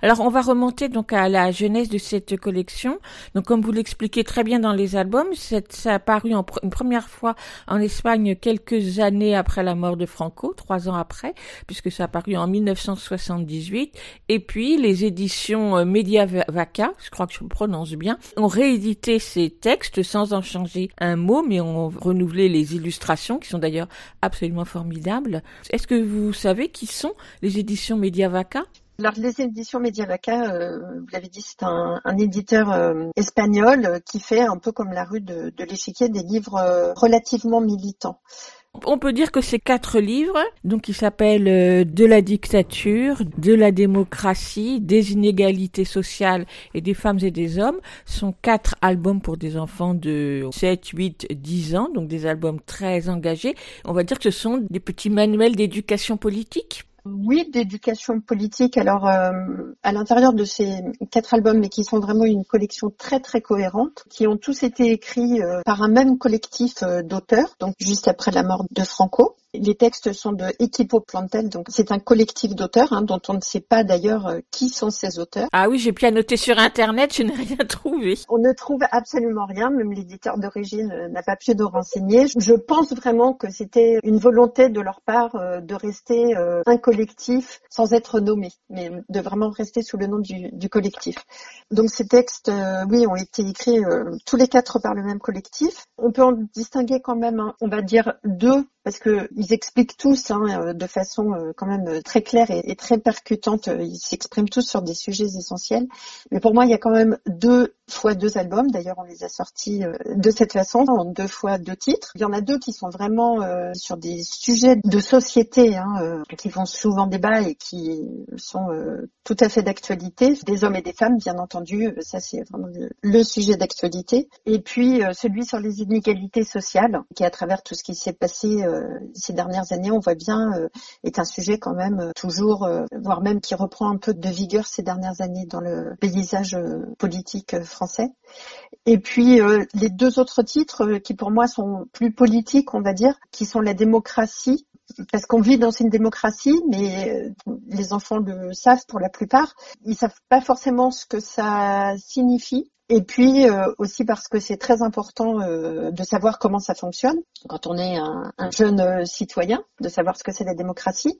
Alors on va remonter donc à la jeunesse de cette collection. Donc comme vous l'expliquez très bien dans les albums, ça a apparu en une première fois en Espagne quelques années après la mort de Franco, trois ans après, puisque ça a apparu en 1978. Et puis les éditions euh, Mediavaca, je crois que je prononce bien, ont réédité ces textes sans en changer un mot, mais ont renouvelé les illustrations qui sont d'ailleurs absolument formidables. Est-ce que vous savez qui sont les éditions Mediavaca alors les éditions Mediavaca, euh, vous l'avez dit, c'est un, éditeur euh, espagnol euh, qui fait un peu comme la rue de, de l'échiquier des livres relativement militants. On peut dire que ces quatre livres, donc ils s'appellent De la dictature, de la démocratie, des inégalités sociales et des femmes et des hommes, sont quatre albums pour des enfants de 7, 8, 10 ans, donc des albums très engagés. On va dire que ce sont des petits manuels d'éducation politique oui, d'éducation politique. Alors, euh, à l'intérieur de ces quatre albums, mais qui sont vraiment une collection très très cohérente, qui ont tous été écrits euh, par un même collectif euh, d'auteurs, donc juste après la mort de Franco. Les textes sont de Equipo Plantel, donc c'est un collectif d'auteurs hein, dont on ne sait pas d'ailleurs euh, qui sont ces auteurs. Ah oui, j'ai pianoté sur Internet, je n'ai rien trouvé. On ne trouve absolument rien, même l'éditeur d'origine euh, n'a pas pu nous renseigner. Je pense vraiment que c'était une volonté de leur part euh, de rester un collectif sans être nommé, mais de vraiment rester sous le nom du, du collectif. Donc ces textes, oui, ont été écrits tous les quatre par le même collectif. On peut en distinguer quand même, hein, on va dire, deux parce que ils expliquent tous hein, euh, de façon euh, quand même euh, très claire et, très percutante. Ils s'expriment tous sur des sujets essentiels. Mais pour moi, il y a quand même deux fois deux albums. D'ailleurs, on les a sortis de cette façon, en deux fois deux titres. Il y en a deux qui sont vraiment sur des sujets de société hein, qui font souvent débat et qui sont tout à fait d'actualité. Des hommes et des femmes, bien entendu, ça c'est vraiment le, sujet d'actualité. Et puis celui sur les inégalités sociales, qui à travers tout ce qui s'est passé ces dernières années, on voit bien, est un sujet quand même toujours, voire même qui reprend un peu de vigueur ces dernières années dans le paysage politique français. Et puis les deux autres titres qui pour moi sont plus politiques, on va dire, qui sont la démocratie parce qu'on vit dans une démocratie, mais euh, les enfants le savent pour la plupart. Ils savent pas forcément ce que ça signifie. Et puis euh, aussi parce que c'est très important euh, de savoir comment ça fonctionne quand on est un, un jeune citoyen, de savoir ce que c'est la démocratie.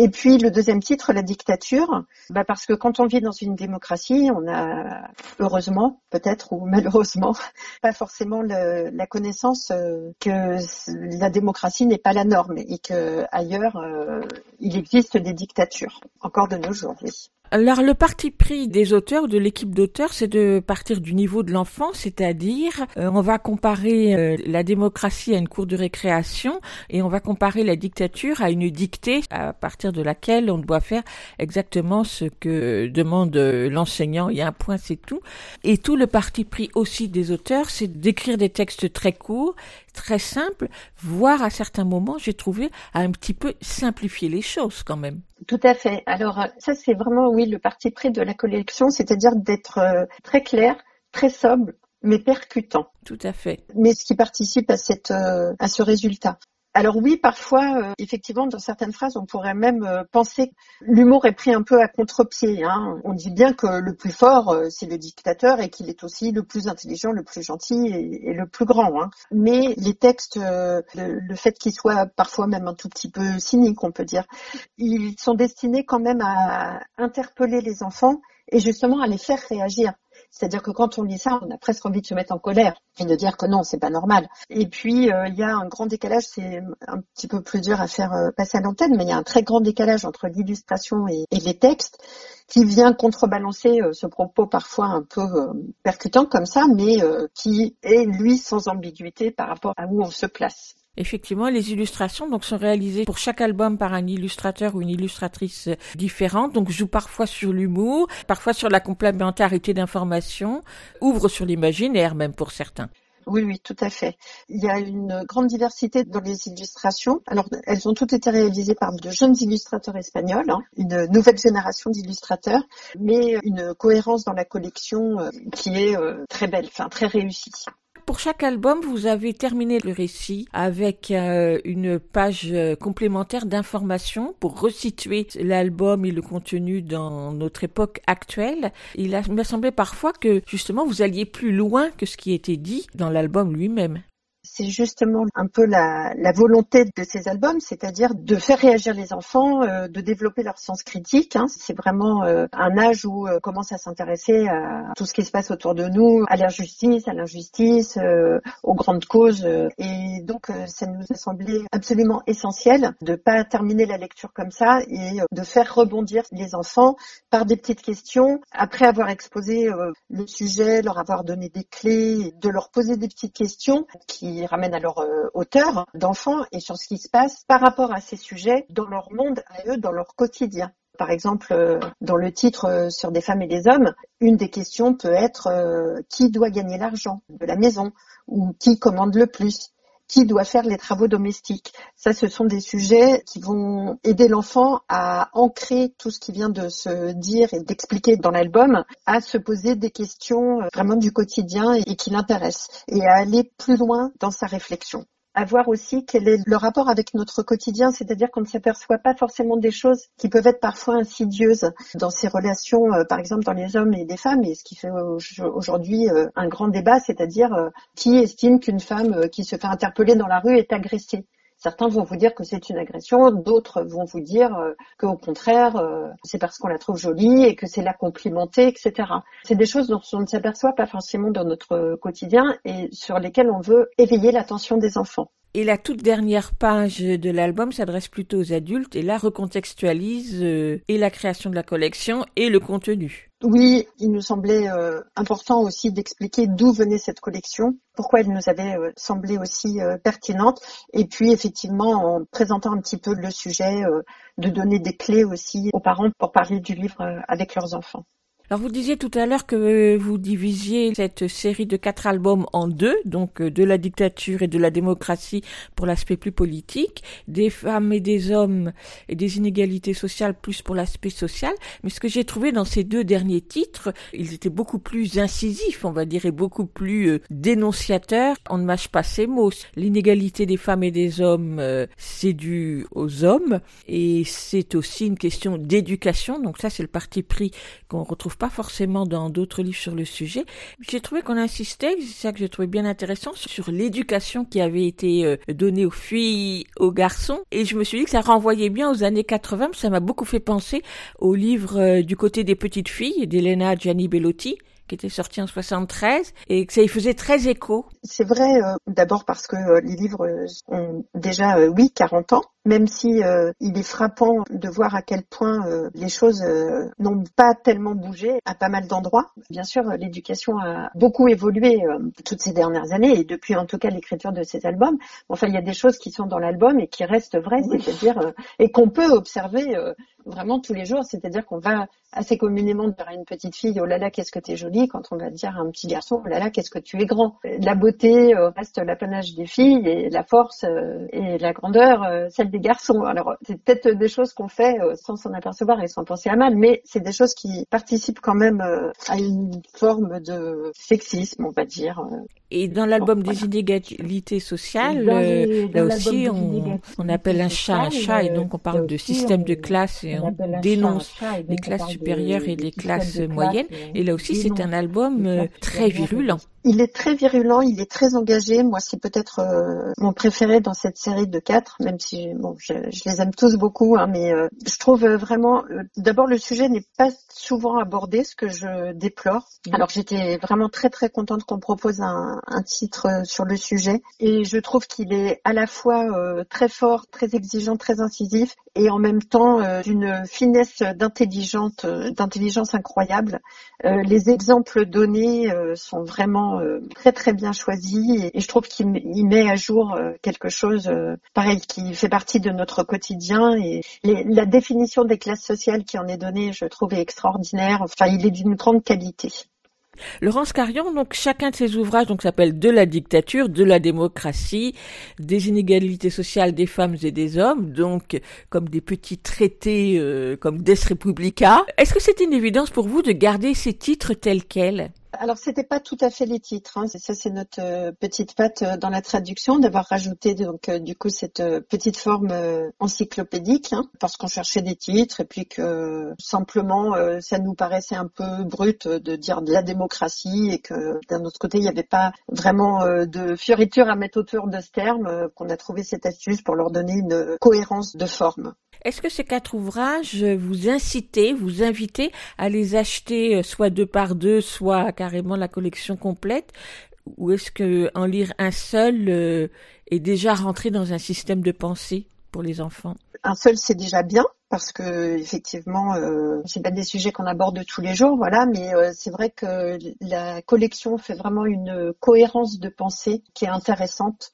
Et puis le deuxième titre, la dictature, bah parce que quand on vit dans une démocratie, on a heureusement, peut-être ou malheureusement, pas forcément la connaissance euh, que la démocratie n'est pas la norme et que ailleurs euh, il existe des dictatures, encore de nos jours, oui. Alors le parti pris des auteurs, de l'équipe d'auteurs, c'est de partir du niveau de l'enfant, c'est-à-dire euh, on va comparer euh, la démocratie à une cour de récréation et on va comparer la dictature à une dictée à partir de laquelle on doit faire exactement ce que demande euh, l'enseignant. Il y a un point, c'est tout. Et tout le parti pris aussi des auteurs, c'est d'écrire des textes très courts, très simples, voire à certains moments, j'ai trouvé, à un petit peu simplifier les choses quand même. Tout à fait. Alors ça, c'est vraiment, oui, le parti pris de la collection, c'est-à-dire d'être euh, très clair, très sobre, mais percutant. Tout à fait. Mais ce qui participe à cette euh, à ce résultat. Alors oui, parfois, euh, effectivement, dans certaines phrases, on pourrait même euh, penser l'humour est pris un peu à contre-pied. Hein. On dit bien que le plus fort, euh, c'est le dictateur et qu'il est aussi le plus intelligent, le plus gentil et, le plus grand. Hein. Mais les textes, le, le, fait qu'ils soient parfois même un tout petit peu cyniques, on peut dire, ils sont destinés quand même à interpeller les enfants et justement à les faire réagir. C'est-à-dire que quand on lit ça, on a presque envie de se mettre en colère et de dire que non, c'est pas normal. Et puis euh, il y a un grand décalage, c'est un petit peu plus dur à faire euh, passer à l'antenne, mais il y a un très grand décalage entre l'illustration et, les textes qui vient contrebalancer euh, ce propos parfois un peu percutant comme ça, mais qui est lui sans ambiguïté par rapport à où on se place. Effectivement, les illustrations donc sont réalisées pour chaque album par un illustrateur ou une illustratrice différente. Donc joue parfois sur l'humour, parfois sur la complémentarité d'informations, ouvre sur l'imaginaire même pour certains. Oui, oui, tout à fait. Il y a une grande diversité dans les illustrations. Alors, elles ont toutes été réalisées par de jeunes illustrateurs espagnols, hein, une nouvelle génération d'illustrateurs, mais une cohérence dans la collection euh, qui est euh, très belle, enfin très réussie. Pour chaque album, vous avez terminé le récit avec euh, une page euh, complémentaire d'informations pour resituer l'album et le contenu dans notre époque actuelle. Il m'a semblé parfois que justement vous alliez plus loin que ce qui était dit dans l'album lui-même c'est justement un peu la, volonté de ces albums, c'est-à-dire de faire réagir les enfants, euh, de développer leur sens critique. Hein. C'est vraiment euh, un âge où euh, commence à s'intéresser à tout ce qui se passe autour de nous, à l'injustice, à l'injustice, aux grandes causes. Et donc, ça nous a semblé absolument essentiel de pas terminer la lecture comme ça et de faire rebondir les enfants par des petites questions après avoir exposé le sujet, leur avoir donné des clés, de leur poser des petites questions qui ramènent à leur euh, hauteur d'enfants et sur ce qui se passe par rapport à ces sujets dans leur monde à eux, dans leur quotidien. Par exemple, euh, dans le titre euh, sur des femmes et des hommes, une des questions peut être qui doit gagner l'argent de la maison ou qui commande le plus qui doit faire les travaux domestiques. Ça, ce sont des sujets qui vont aider l'enfant à ancrer tout ce qui vient de se dire et d'expliquer dans l'album, à se poser des questions euh, vraiment du quotidien et qui l'intéressent et à aller plus loin dans sa réflexion à voir aussi quel est le rapport avec notre quotidien, c'est-à-dire qu'on ne s'aperçoit pas forcément des choses qui peuvent être parfois insidieuses dans ces relations, euh, par exemple dans les hommes et les femmes, et ce qui fait aujourd'hui euh, un grand débat, c'est-à-dire euh, qui estime qu'une femme qui se fait interpeller dans la rue est agressée. Certains vont vous dire que c'est une agression, d'autres vont vous dire euh, qu'au contraire, euh, c'est parce qu'on la trouve jolie et que c'est la complimenter, etc. C'est des choses dont on ne s'aperçoit pas forcément dans notre quotidien et sur lesquelles on veut éveiller l'attention des enfants. Et la toute dernière page de l'album s'adresse plutôt aux adultes et là recontextualise euh, et la création de la collection et le contenu. Oui, il nous semblait euh, important aussi d'expliquer d'où venait cette collection, pourquoi elle nous avait euh, semblé aussi euh, pertinente, et puis effectivement en présentant un petit peu le sujet, de donner des clés aussi aux parents pour parler du livre avec leurs enfants. Alors vous disiez tout à l'heure que vous divisiez cette série de quatre albums en deux, donc euh, de la dictature et de la démocratie pour l'aspect plus politique, des femmes et des hommes et des inégalités sociales plus pour l'aspect social. Mais ce que j'ai trouvé dans ces deux derniers titres, ils étaient beaucoup plus incisifs, on va dire, et beaucoup plus euh, dénonciateurs. On ne mâche pas ces mots. L'inégalité des femmes et des hommes, euh, c'est dû aux hommes et c'est aussi une question d'éducation. Donc ça, c'est le parti pris qu'on retrouve pas forcément dans d'autres livres sur le sujet. J'ai trouvé qu'on insistait, c'est ça que j'ai trouvé bien intéressant, sur l'éducation qui avait été euh, donnée aux filles, aux garçons. Et je me suis dit que ça renvoyait bien aux années 80, ça m'a beaucoup fait penser au livre euh, du côté des petites filles d'Elena Gianni Bellotti qui était sorti en 73 et que ça y faisait très écho. C'est vrai, euh, d'abord parce que euh, les livres ont déjà, euh, oui, 40 ans, même si il est frappant de voir à quel point les choses n'ont pas tellement bougé à pas mal d'endroits. Bien sûr, l'éducation a beaucoup évolué toutes ces dernières années et depuis en tout cas l'écriture de ces albums. Enfin, il y a des choses qui sont dans l'album et qui restent vraies, c'est-à-dire et qu'on peut observer vraiment tous les jours, c'est-à-dire qu'on va assez communément dire à une petite fille, oh là là, qu'est-ce que tu es jolie, quand on va dire à un petit garçon, oh là là, qu'est-ce que tu es grand. La beauté euh, reste l'apanage des filles et la force euh, et la grandeur, euh, celle des garçons. Alors, c'est peut-être des choses qu'on fait sans s'en apercevoir et sans penser à mal, mais c'est des choses qui participent quand même à une forme de sexisme, on va dire. Et dans l'album des inégalités sociales, là aussi, on, on, appelle un chat un chat et donc on parle de système de classe et on dénonce les classes supérieures et les classes moyennes. Et là aussi, c'est un album euh, très virulent. Il est très virulent, il est très engagé. Moi, c'est peut-être euh, mon préféré dans cette série de quatre, même si bon, je, les aime tous beaucoup, hein, mais euh, je trouve vraiment. D'abord, le sujet n'est pas souvent abordé, ce que je déplore. Alors, j'étais vraiment très très contente qu'on propose un, un, titre sur le sujet, et je trouve qu'il est à la fois très fort, très exigeant, très incisif, et en même temps d'une finesse d'intelligence incroyable. les exemples donnés sont vraiment euh, très très bien choisi et, je trouve qu'il met à jour euh, quelque chose euh, pareil qui fait partie de notre quotidien et la définition des classes sociales qui en est donnée, je trouve, est extraordinaire. Enfin, il est d'une grande qualité. Laurence Carion, donc chacun de ses ouvrages donc s'appelle De la dictature, de la démocratie, des inégalités sociales des femmes et des hommes, donc comme des petits traités comme Des Republica. Est-ce que c'est une évidence pour vous de garder ces titres tels quels? Alors c'était pas tout à fait les titres. Hein. Ça c'est notre euh, petite patte euh, dans la traduction d'avoir rajouté donc euh, du coup cette petite forme encyclopédique hein, parce qu'on cherchait des titres et puis que simplement ça nous paraissait un peu brut de dire de la démocratie et que d'un autre côté il n'y avait pas vraiment de fioriture à mettre autour de ce terme qu'on a trouvé cette astuce pour leur donner une cohérence de forme. Est-ce que ces quatre ouvrages vous incitaient, vous invitez à les acheter soit deux par deux, soit carrément la collection complète Ou est-ce que en lire un seul euh, est déjà rentré dans un système de pensée pour les enfants? Un seul, c'est déjà bien parce que effectivement, euh, c'est pas des sujets qu'on aborde tous les jours, voilà, mais euh, c'est vrai que la collection fait vraiment une cohérence de pensée qui est intéressante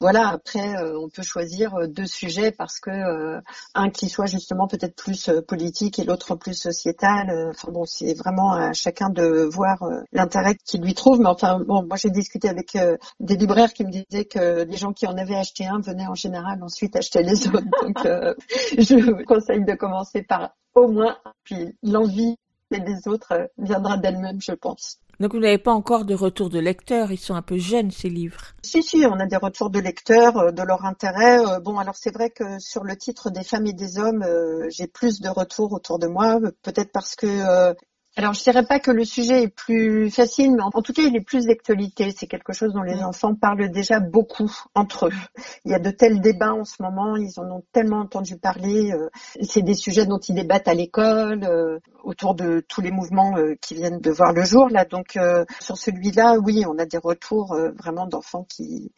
voilà, après, euh, on peut choisir euh, deux sujets parce que euh, un qui soit justement peut-être plus politique et l'autre plus sociétal. Enfin bon, c'est vraiment à chacun de voir l'intérêt qu'il lui trouve. Mais enfin bon, moi j'ai discuté avec des libraires qui me disaient que les gens qui en avaient acheté un venaient en général ensuite acheter les autres. Donc je vous conseille de commencer par au moins, puis l'envie des autres viendra d'elle-même, je pense. Donc vous n'avez pas encore de retour de lecteurs, ils sont un peu jeunes ces livres. Si si, on a des retours de lecteurs, euh, de leur intérêt. Euh, bon alors c'est vrai que sur le titre des femmes et des hommes, euh, j'ai plus de retours autour de moi, peut-être parce que alors, je dirais pas que le sujet est plus facile, mais en tout cas, il est plus d'actualité. C'est quelque chose dont les enfants parlent déjà beaucoup entre eux. Il y a de tels débats en ce moment, ils en ont tellement entendu parler. Euh, c'est des sujets dont ils débattent à l'école, euh, autour de tous les mouvements euh, qui viennent de voir le jour là. Donc, sur celui-là, oui, on a des retours vraiment d'enfants qui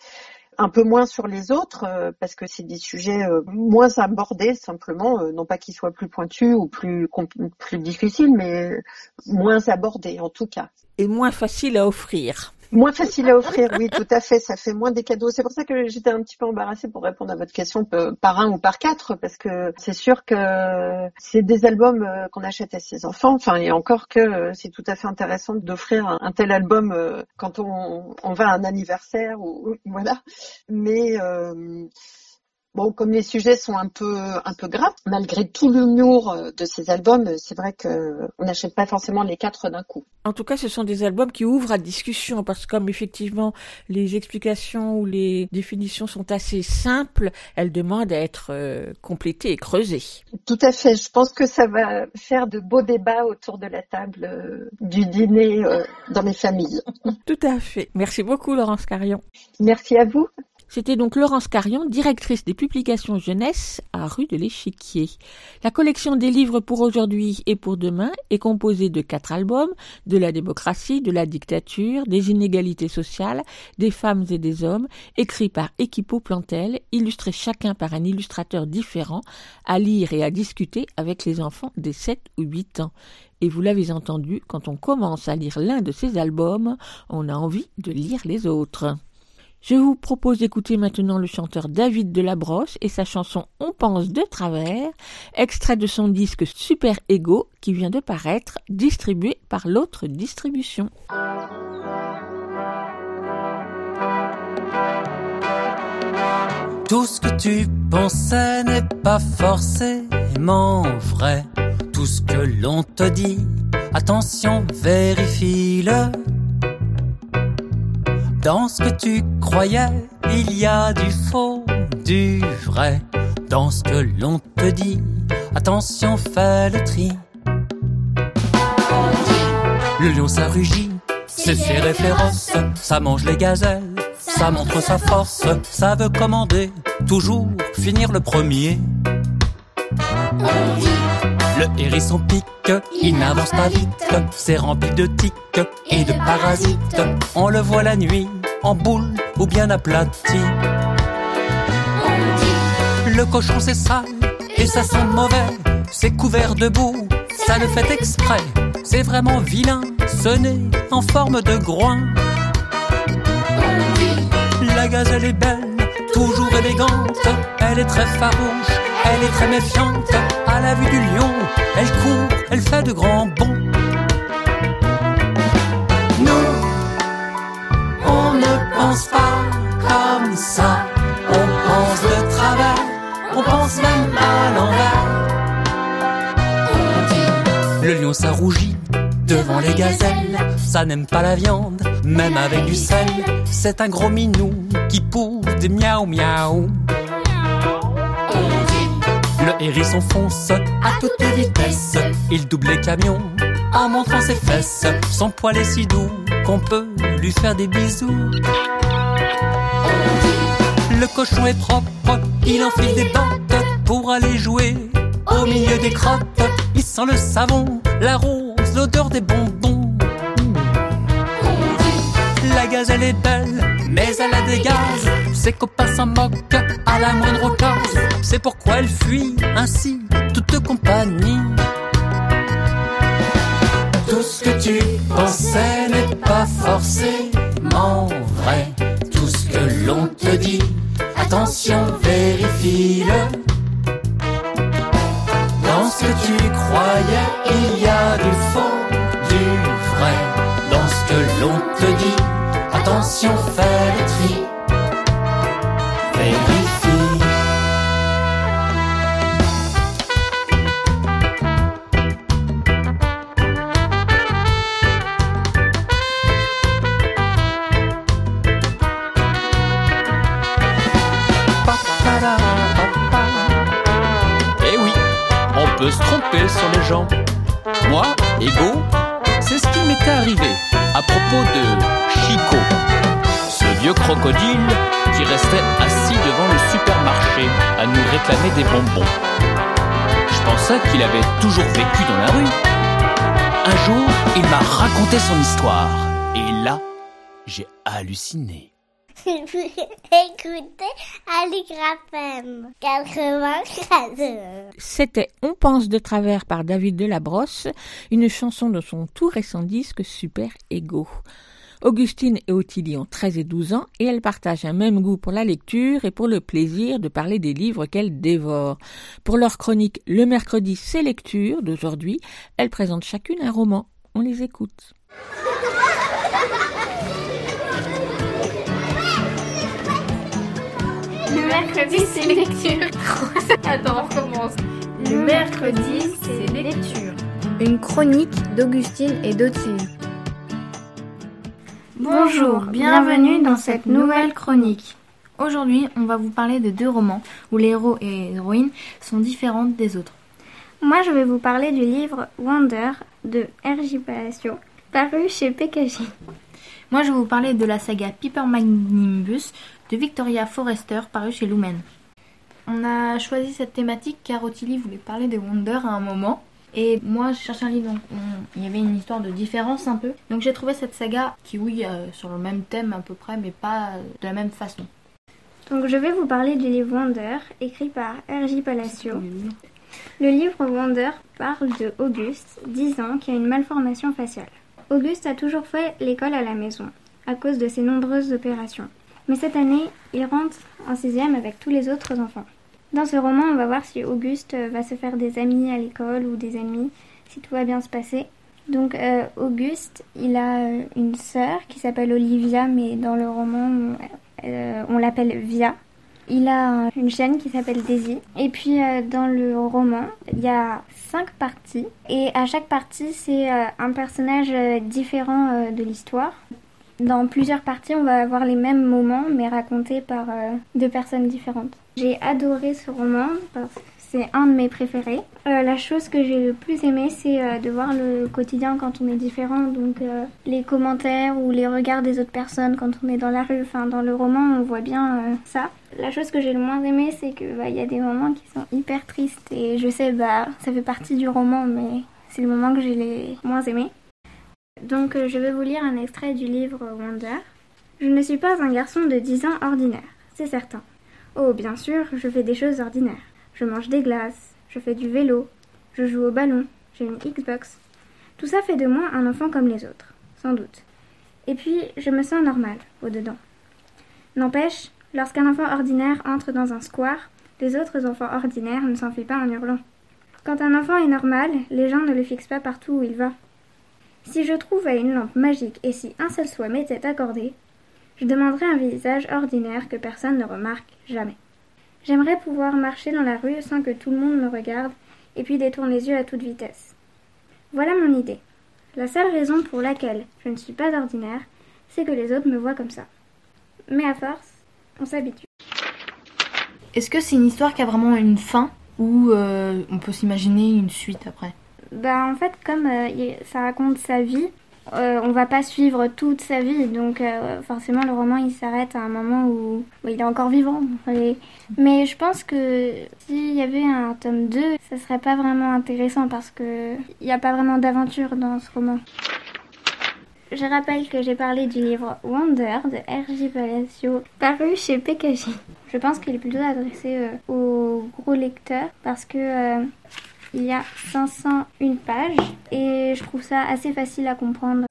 un peu moins sur les autres euh, parce que c'est des sujets euh, moins abordés simplement, euh, non pas qu'ils soient plus pointus ou plus plus difficiles, mais moins abordés en tout cas. Et moins faciles à offrir. Moins facile à offrir, oui, tout à fait. Ça fait moins des cadeaux. C'est pour ça que j'étais un petit peu embarrassée pour répondre à votre question par un ou par quatre, parce que c'est sûr que c'est des albums euh, qu'on achète à ses enfants. Enfin, et encore que euh, c'est tout à fait intéressant d'offrir un, tel album euh, quand on, on, va à un anniversaire ou voilà. Mais Bon, comme les sujets sont un peu un peu graves, malgré tout l'humour euh, de ces albums, c'est vrai que on n'achète pas forcément les quatre d'un coup. En tout cas, ce sont des albums qui ouvrent à discussion parce que comme effectivement les explications ou les définitions sont assez simples, elles demandent à être euh, complétées et creusées. Tout à fait. Je pense que ça va faire de beaux débats autour de la table euh, du dîner dans les familles. Tout à fait. Merci beaucoup, Laurence Carion. Merci à vous. C'était donc Laurence Carion, directrice des publications jeunesse à rue de l'Échiquier. La collection des livres pour aujourd'hui et pour demain est composée de quatre albums, de la démocratie, de la dictature, des inégalités sociales, des femmes et des hommes, écrits par Equipo Plantel, illustrés chacun par un illustrateur différent, à lire et à discuter avec les enfants des 7 ou 8 ans. Et vous l'avez entendu, quand on commence à lire l'un de ces albums, on a envie de lire les autres. Je vous propose d'écouter maintenant le chanteur David Delabroche et sa chanson On pense de travers, extrait de son disque Super Ego qui vient de paraître, distribué par l'autre distribution. Tout ce que tu pensais n'est pas forcément vrai. Tout ce que l'on te dit, attention, vérifie-le dans ce que tu croyais, il y a du faux, du vrai. Dans ce que l'on te dit, attention, fais le tri. Le lion ça rugit, c'est fait féroce, ça mange les gazelles, ça montre sa force, ça veut commander, toujours finir le premier. Le hérisson pique, il n'avance pas vite, c'est rempli de tiques et de parasites. On le voit la nuit, en boule ou bien aplati. Le cochon c'est sale et ça sent mauvais, c'est couvert de boue, ça le fait exprès, c'est vraiment vilain, ce nez en forme de groin. La gazelle est belle, toujours élégante, elle est très farouche, elle est très méfiante. À la vue du lion, elle court, elle fait de grands bonds. Nous, on ne pense pas comme ça. On pense de travers, on pense même à l'envers. Le lion s'arrougit devant les gazelles, ça n'aime pas la viande, même avec du sel. C'est un gros minou qui pousse des miaou miaou. Le hérisson fonce à toute vitesse. Il double les camions en montrant ses fesses. Son poil est si doux qu'on peut lui faire des bisous. Le cochon est propre, il enfile des bottes pour aller jouer au milieu des crottes. Il sent le savon, la rose, l'odeur des bonbons. La gazelle est belle, mais elle a des gaz. Ses copains s'en moquent à la moindre occasion. C'est pourquoi elle fuit ainsi toute compagnie. Tout ce que tu pensais n'est pas forcément vrai. Tout ce que l'on te dit, attention, vérifie-le. Ce que tu croyais, il y a du faux, du vrai. Dans ce que l'on te dit, attention, fais le tri. Se tromper sur les gens. Moi, Ego, c'est ce qui m'était arrivé à propos de Chico, ce vieux crocodile qui restait assis devant le supermarché à nous réclamer des bonbons. Je pensais qu'il avait toujours vécu dans la rue. Un jour, il m'a raconté son histoire. Et là, j'ai halluciné. Écoutez Aligraphem 94. C'était On pense de travers par David Delabrosse, une chanson de son tout récent disque Super Ego. Augustine et Ottilie ont 13 et 12 ans et elles partagent un même goût pour la lecture et pour le plaisir de parler des livres qu'elles dévorent. Pour leur chronique Le mercredi, c'est lecture d'aujourd'hui, elles présentent chacune un roman. On les écoute. Le mercredi, c'est lecture. Attends, on recommence. Le mercredi, c'est lecture. Une chronique d'Augustine et d'Ottilie. Bonjour, bienvenue dans cette nouvelle chronique. Aujourd'hui, on va vous parler de deux romans où les héros et héroïnes sont différentes des autres. Moi, je vais vous parler du livre Wonder de R.J. Palacio, paru chez PKJ. Moi, je vais vous parler de la saga Piper Magnibus de Victoria Forrester, paru chez Lumen. On a choisi cette thématique car Ottilie voulait parler de Wonder à un moment. Et moi, je cherchais un livre, donc on- il y avait une histoire de différence un peu. Donc j'ai trouvé cette saga qui, oui, euh, sur le même thème à peu près, mais pas de la même façon. Donc, je vais vous parler du livre Wonder, écrit par R.J. Palacio. Le livre Wonder parle de Auguste, 10 ans, qui a une malformation faciale. Auguste a toujours fait l'école à la maison, à cause de ses nombreuses opérations. Mais cette année, il rentre en sixième avec tous les autres enfants. Dans ce roman, on va voir si Auguste euh, va se faire des amis à l'école ou des ennemis, si tout va bien se passer. Donc euh, Auguste, il a euh, une sœur qui s'appelle Olivia, mais dans le roman, on, l'appelle Via. Il a une chaîne qui s'appelle Daisy. Et puis dans le roman, il y a cinq parties. Et à chaque partie, c'est un personnage différent de l'histoire. Dans plusieurs parties, on va avoir les mêmes moments, mais racontés par euh, deux personnes différentes. J'ai adoré ce roman parce que c'est un de mes préférés. Euh, la chose que j'ai le plus aimé, c'est euh, de voir le quotidien quand on est différent. Donc les commentaires ou les regards des autres personnes quand on est dans la rue. Enfin, dans le roman, on voit bien ça. La chose que j'ai le moins aimé, c'est que bah, y a des moments qui sont hyper tristes. Et je sais, bah, ça fait partie du roman, mais c'est le moment que j'ai les moins aimé. Donc euh, je vais vous lire un extrait du livre Wonder. Je ne suis pas un garçon de 10 ans ordinaire, c'est certain. Oh, bien sûr, je fais des choses ordinaires. Je mange des glaces, je fais du vélo, je joue au ballon, j'ai une Xbox. Tout ça fait de moi un enfant comme les autres, sans doute. Et puis, je me sens normal, au-dedans. N'empêche, lorsqu'un enfant ordinaire entre dans un square, les autres enfants ordinaires ne s'enfuient pas en hurlant. Quand un enfant est normal, les gens ne le fixent pas partout où il va. Si je trouvais une lampe magique et si un seul souhait m'était accordé, je demanderais un visage ordinaire que personne ne remarque jamais. J'aimerais pouvoir marcher dans la rue sans que tout le monde me regarde et puis détourne les yeux à toute vitesse. Voilà mon idée. La seule raison pour laquelle je ne suis pas ordinaire, c'est que les autres me voient comme ça. Mais à force, on s'habitue. Est-ce que c'est une histoire qui a vraiment une fin ou euh, on peut s'imaginer une suite après? Bah en fait, comme euh, ça raconte sa vie, euh, on va pas suivre toute sa vie, donc euh, forcément le roman il s'arrête à un moment où, il est encore vivant. Mais je pense que s'il y avait un tome 2, ça serait pas vraiment intéressant parce que il n'y a pas vraiment d'aventure dans ce roman. Je rappelle que j'ai parlé du livre Wonder de R.J. Palacio, paru chez PKJ. Je pense qu'il est plutôt adressé euh, aux gros lecteurs parce que il y a 501 pages et je trouve ça assez facile à comprendre.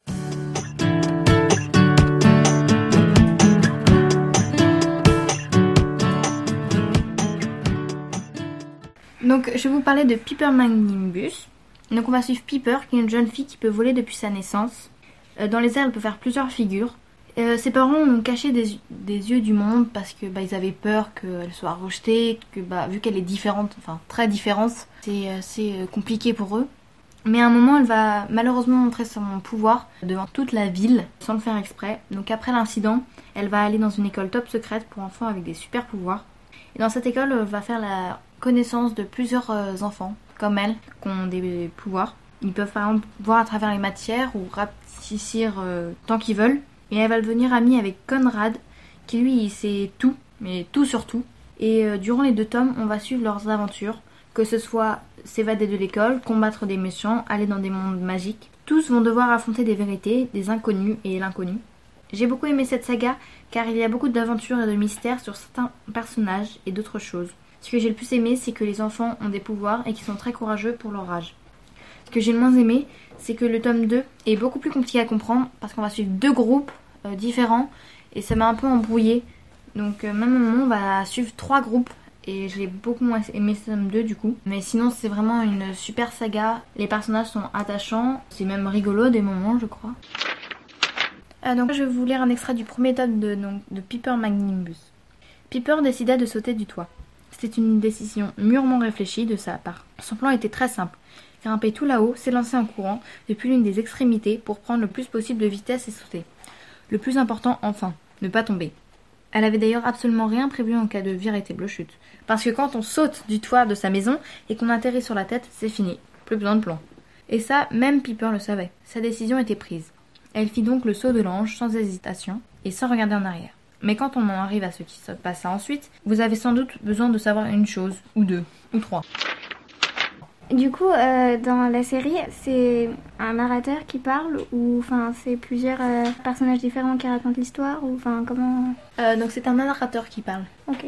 Donc, je vais vous parler de Piper Magnibus. Donc, on va suivre Piper, qui est une jeune fille qui peut voler depuis sa naissance. Euh, dans les airs, elle peut faire plusieurs figures. Euh, ses parents ont caché des, yeux du monde parce que bah, ils avaient peur qu'elle soit rejetée, que bah, vu qu'elle est différente, enfin très différente, c'est assez euh, compliqué pour eux. Mais à un moment, elle va malheureusement montrer son pouvoir devant toute la ville, sans le faire exprès. Donc après l'incident, elle va aller dans une école top secrète pour enfants avec des super pouvoirs. Et dans cette école, elle va faire la connaissance de plusieurs euh, enfants, comme elle, qui ont des pouvoirs. Ils peuvent par exemple voir à travers les matières ou rapetissir euh, tant qu'ils veulent. Et elle va devenir amie avec Conrad, qui lui, sait tout, mais tout sur tout. Et euh, durant les deux tomes, on va suivre leurs aventures, que ce soit s'évader de l'école, combattre des méchants, aller dans des mondes magiques. Tous vont devoir affronter des vérités, des inconnus et l'inconnu. J'ai beaucoup aimé cette saga car il y a beaucoup d'aventures et de mystères sur certains personnages et d'autres choses. Ce que j'ai le plus aimé, c'est que les enfants ont des pouvoirs et qu'ils sont très courageux pour leur âge. Ce que j'ai le moins aimé, c'est que le tome 2 est beaucoup plus compliqué à comprendre parce qu'on va suivre deux groupes euh, différents et ça m'a un peu embrouillé. Donc euh, même moment, on va suivre trois groupes et j'ai beaucoup moins aimé ce tome 2 du coup. Mais sinon, c'est vraiment une super saga. Les personnages sont attachants, c'est même rigolo des moments, je crois. Ah, donc je vais vous lire un extrait du premier tome de, de Piper Magnibus. Piper décida de sauter du toit. C'était une décision mûrement réfléchie de sa part. Son plan était très simple. Grimper tout là-haut, s'élancer en courant depuis l'une des extrémités pour prendre le plus possible de vitesse et sauter. Le plus important, enfin, ne pas tomber. Elle avait d'ailleurs absolument rien prévu en cas de véritable chute. Parce que quand on saute du toit de sa maison et qu'on atterrit sur la tête, c'est fini. Plus besoin de plan. Et ça, même Piper le savait. Sa décision était prise. Elle fit donc le saut de l'ange sans hésitation et sans regarder en arrière. Mais quand on en arrive à ce qui se passa ensuite, vous avez sans doute besoin de savoir une chose, ou deux, ou trois. Du coup, euh, dans la série, c'est un narrateur qui parle ou enfin c'est plusieurs euh, personnages différents qui racontent l'histoire ou enfin comment Euh, donc c'est un narrateur qui parle. Ok.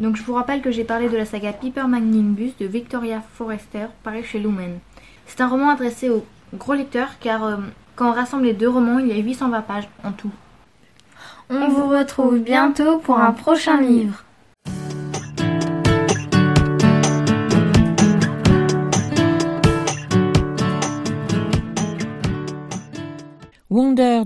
Donc je vous rappelle que j'ai parlé de la saga Piper Magnibus de Victoria Forrester, paru chez Lumen. C'est un roman adressé aux gros lecteurs car quand on rassemble les deux romans, il y a 820 pages en tout. On vous retrouve bientôt pour un prochain livre.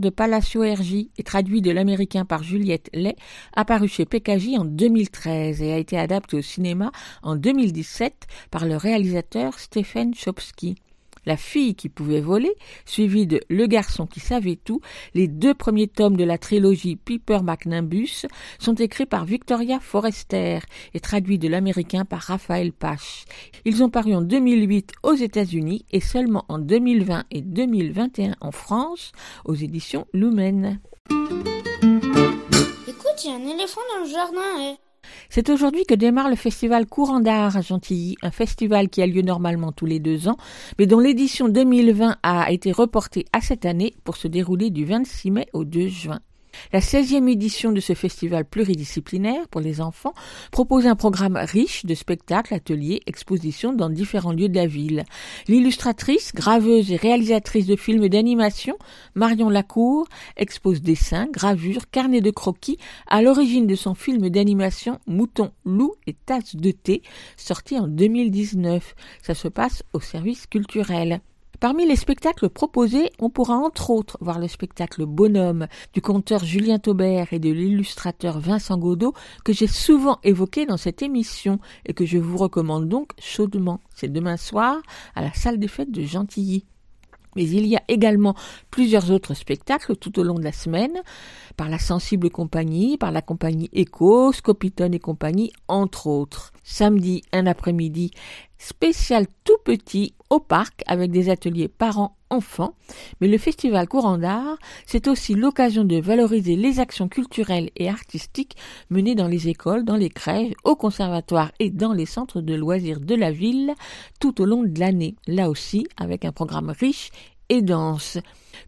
De Palacio RJ est traduit de l'américain par Juliette Lay, apparu chez PKJ en 2013 et a été adapté au cinéma en 2017 par le réalisateur Stephen Chopsky. La fille qui pouvait voler, suivi de Le garçon qui savait tout, les deux premiers tomes de la trilogie Piper McNimbus sont écrits par Victoria Forrester et traduits de l'américain par Raphaël Pache. Ils ont paru en 2008 aux États-Unis et seulement en 2020 et 2021 en France aux éditions Lumen. Écoute, il y a un éléphant dans le jardin. eh. C'est aujourd'hui que démarre le festival Courant d'art à Gentilly, un festival qui a lieu normalement tous les deux ans, mais dont l'édition 2020 a été reportée à cette année pour se dérouler du 26 mai au 2 juin. La 16e édition de ce festival pluridisciplinaire pour les enfants propose un programme riche de spectacles, ateliers, expositions dans différents lieux de la ville. L'illustratrice, graveuse et réalisatrice de films d'animation, Marion Lacour, expose dessins, gravures, carnets de croquis à l'origine de son film d'animation Mouton, loup et tasse de thé, sorti en 2019. Ça se passe au service culturel. Parmi les spectacles proposés, on pourra entre autres voir le spectacle Bonhomme du conteur Julien Taubert et de l'illustrateur Vincent Godot que j'ai souvent évoqué dans cette émission et que je vous recommande donc chaudement. C'est demain soir à la salle des fêtes de Gentilly. Mais il y a également plusieurs autres spectacles tout au long de la semaine, par la Sensible Compagnie, par la compagnie Echo, Scopiton et compagnie, entre autres. Samedi, un après-midi spécial tout petit au parc avec des ateliers parents-enfants. Mais le festival Courant d'Art, c'est aussi l'occasion de valoriser les actions culturelles et artistiques menées dans les écoles, dans les crèches, au conservatoire et dans les centres de loisirs de la ville tout au long de l'année. Là aussi, avec un programme riche et dense.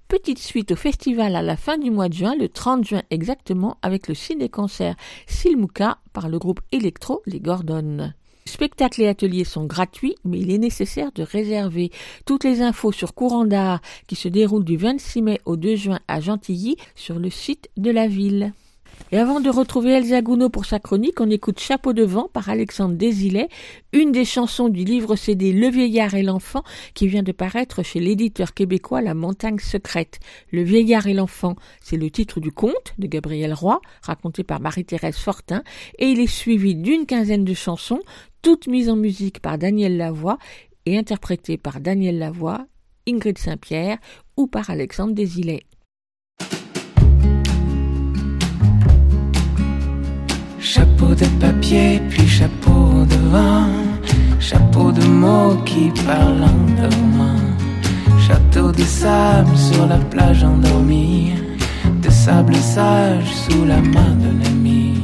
Petite suite au festival à la fin du mois de juin, le 30 juin exactement, avec le ciné-concert Silmuka par le groupe électro Les Gordon. Spectacles et ateliers sont gratuits, mais il est nécessaire de réserver toutes les infos sur Courant d'Art qui se déroule du 26 mai au 2 juin à Gentilly sur le site de la ville. Et avant de retrouver Elsa Gounod pour sa chronique, on écoute Chapeau de vent par Alexandre Désilet, une des chansons du livre CD Le vieillard et l'enfant qui vient de paraître chez l'éditeur québécois La Montagne secrète. Le vieillard et l'enfant, c'est le titre du conte de Gabriel Roy, raconté par Marie-Thérèse Fortin, et il est suivi d'une quinzaine de chansons, toutes mises en musique par Daniel Lavoie et interprétées par Daniel Lavoie, Ingrid Saint-Pierre ou par Alexandre Désilet. Chapeau de papier, puis chapeau de vin. Chapeau de mots qui parlent en dormant. Château de sable sur la plage endormie. De sable sage sous la main de l'ami.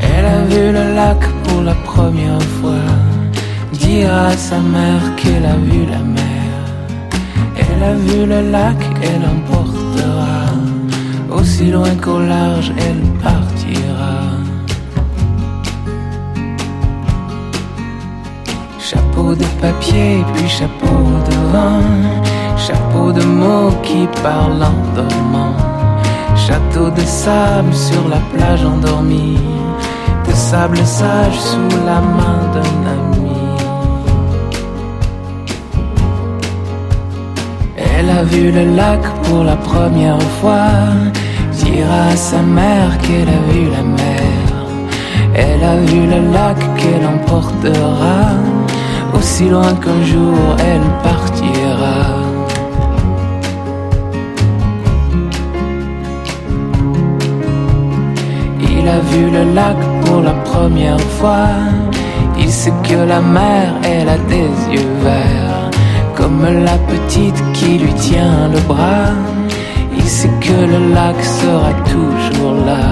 Elle a vu le lac pour la première fois. Dire à sa mère qu'elle a vu la mer. Elle a vu le lac, elle emportera. Aussi loin qu'au large, elle partira. Chapeau de papier, puis chapeau de vin. Chapeau de mots qui parlent en dormant. Château de sable sur la plage endormie. De sable sage sous la main d'un ami. Elle a vu le lac pour la première fois. Dira à sa mère qu'elle a vu la mer. Elle a vu le lac qu'elle emportera. Aussi loin qu'un jour elle partira. Il a vu le lac pour la première fois. Il sait que la mer, elle a des yeux verts. Comme la petite qui lui tient le bras. Il sait que le lac sera toujours là.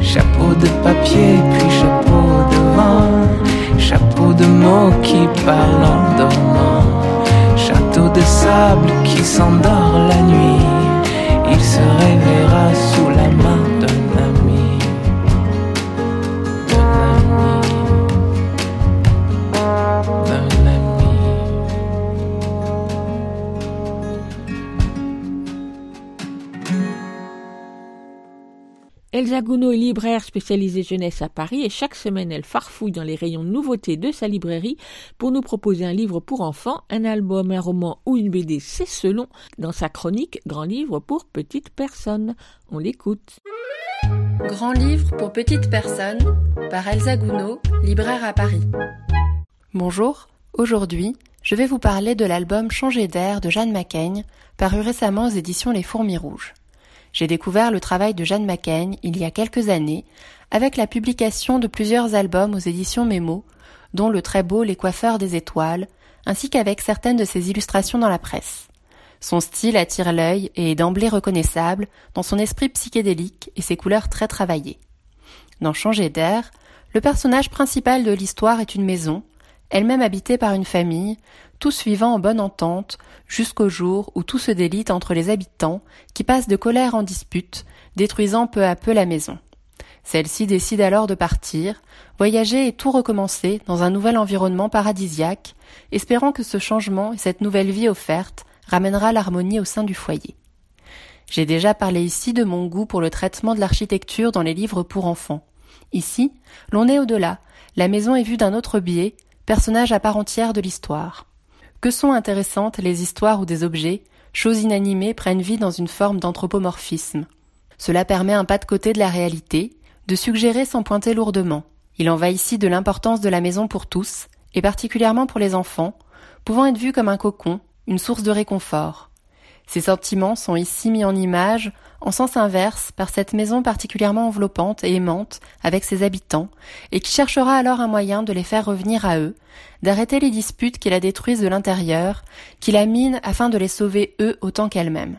Chapeau de papier, puis chapeau de vent. Chapeau de mots qui parlent en dormant. Château de sable qui s'endort la nuit. Il se réveillera sous Elsa Gounod est libraire spécialisée jeunesse à Paris et chaque semaine elle farfouille dans les rayons de nouveautés de sa librairie pour nous proposer un livre pour enfants, un album, un roman ou une BD, c'est selon, dans sa chronique Grand livre pour petites personnes. On l'écoute. Grand livre pour petites personnes par Elsa Gounod, libraire à Paris. Bonjour, aujourd'hui, je vais vous parler de l'album Changer d'air de Jeanne Macaigne, paru récemment aux éditions Les Fourmis Rouges. J'ai découvert le travail de Jeanne Macaigne il y a quelques années avec la publication de plusieurs albums aux éditions Mémo, dont le très beau Les coiffeurs des étoiles, ainsi qu'avec certaines de ses illustrations dans la presse. Son style attire l'œil et est d'emblée reconnaissable dans son esprit psychédélique et ses couleurs très travaillées. Dans Changer d'air, le personnage principal de l'histoire est une maison, elle-même habitée par une famille, tous vivant en bonne entente, jusqu'au jour où tout se délite entre les habitants, qui passent de colère en dispute, détruisant peu à peu la maison. Celle-ci décide alors de partir, voyager et tout recommencer dans un nouvel environnement paradisiaque, espérant que ce changement et cette nouvelle vie offerte ramènera l'harmonie au sein du foyer. J'ai déjà parlé ici de mon goût pour le traitement de l'architecture dans les livres pour enfants. Ici, l'on est au-delà, la maison est vue d'un autre biais, personnage à part entière de l'histoire. Que sont intéressantes les histoires où des objets, choses inanimées, prennent vie dans une forme d'anthropomorphisme. Cela permet un pas de côté de la réalité, de suggérer sans pointer lourdement. Il en va ici de l'importance de la maison pour tous, et particulièrement pour les enfants, pouvant être vue comme un cocon, une source de réconfort. Ces sentiments sont ici mis en image, en sens inverse, par cette maison particulièrement enveloppante et aimante avec ses habitants, et qui cherchera alors un moyen de les faire revenir à eux, d'arrêter les disputes qui la détruisent de l'intérieur, qui la minent afin de les sauver eux autant qu'elle-même.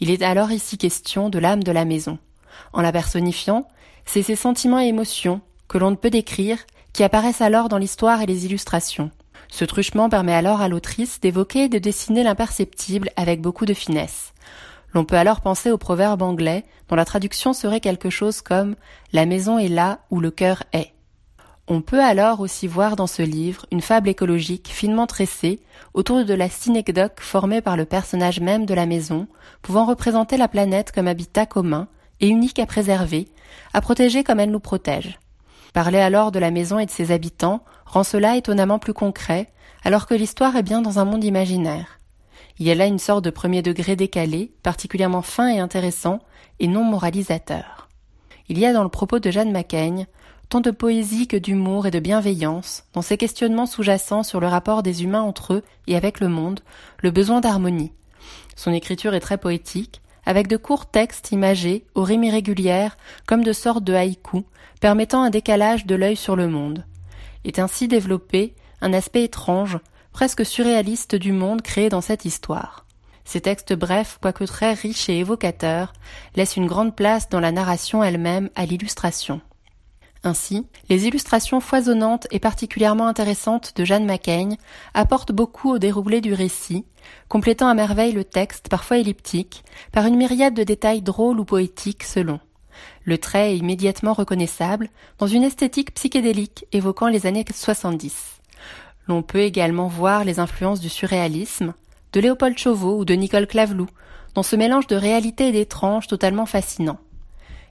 Il est alors ici question de l'âme de la maison. En la personnifiant, c'est ces sentiments et émotions, que l'on ne peut décrire, qui apparaissent alors dans l'histoire et les illustrations. Ce truchement permet alors à l'autrice d'évoquer et de dessiner l'imperceptible avec beaucoup de finesse. L'on peut alors penser au proverbe anglais dont la traduction serait quelque chose comme La maison est là où le cœur est. On peut alors aussi voir dans ce livre une fable écologique finement tressée autour de la synecdoque formée par le personnage même de la maison, pouvant représenter la planète comme habitat commun et unique à préserver, à protéger comme elle nous protège. Parler alors de la maison et de ses habitants rend cela étonnamment plus concret, alors que l'histoire est bien dans un monde imaginaire. Il y a là une sorte de premier degré décalé, particulièrement fin et intéressant, et non moralisateur. Il y a dans le propos de Jeanne Macaigne tant de poésie que d'humour et de bienveillance, dans ses questionnements sous-jacents sur le rapport des humains entre eux et avec le monde, le besoin d'harmonie. Son écriture est très poétique, avec de courts textes imagés, aux rimes irrégulières, comme de sortes de haïkus, permettant un décalage de l'œil sur le monde. Est ainsi développé un aspect étrange, presque surréaliste du monde créé dans cette histoire. Ces textes brefs, quoique très riches et évocateurs, laissent une grande place dans la narration elle-même à l'illustration. Ainsi, les illustrations foisonnantes et particulièrement intéressantes de Jeanne Macaigne apportent beaucoup au déroulé du récit, complétant à merveille le texte, parfois elliptique, par une myriade de détails drôles ou poétiques selon. Le trait est immédiatement reconnaissable dans une esthétique psychédélique évoquant les années 70. L'on peut également voir les influences du surréalisme, de Léopold Chauveau ou de Nicole Claveloux, dans ce mélange de réalité et d'étrange totalement fascinant.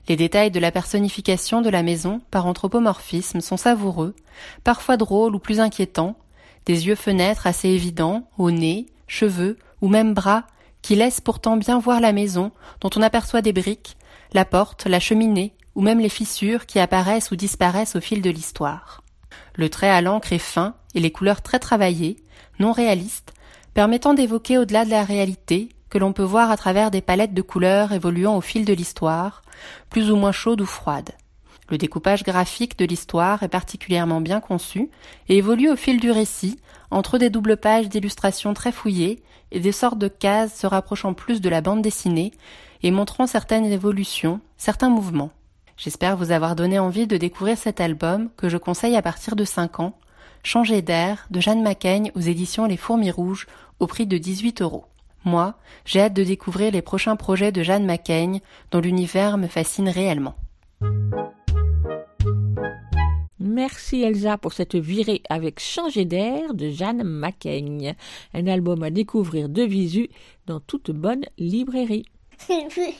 Les détails de la personnification de la maison par anthropomorphisme sont savoureux, parfois drôles ou plus inquiétants, des yeux fenêtres assez évidents, au nez, cheveux ou même bras, qui laissent pourtant bien voir la maison, dont on aperçoit des briques, la porte, la cheminée, ou même les fissures qui apparaissent ou disparaissent au fil de l'histoire. Le trait à l'encre est fin et les couleurs très travaillées, non réalistes, permettant d'évoquer au-delà de la réalité que l'on peut voir à travers des palettes de couleurs évoluant au fil de l'histoire, plus ou moins chaudes ou froides. Le découpage graphique de l'histoire est particulièrement bien conçu et évolue au fil du récit, entre des doubles pages d'illustrations très fouillées et des sortes de cases se rapprochant plus de la bande dessinée et montrant certaines évolutions, certains mouvements. J'espère vous avoir donné envie de découvrir cet album que je conseille à partir de 5 ans, Changer d'air de Jeanne Macaigne aux éditions Les Fourmis Rouges au prix de 18 euros. Moi, j'ai hâte de découvrir les prochains projets de Jeanne Macaigne dont l'univers me fascine réellement. Merci Elsa pour cette virée avec Changer d'air de Jeanne Macaigne, un album à découvrir de visu dans toute bonne librairie. Écoutez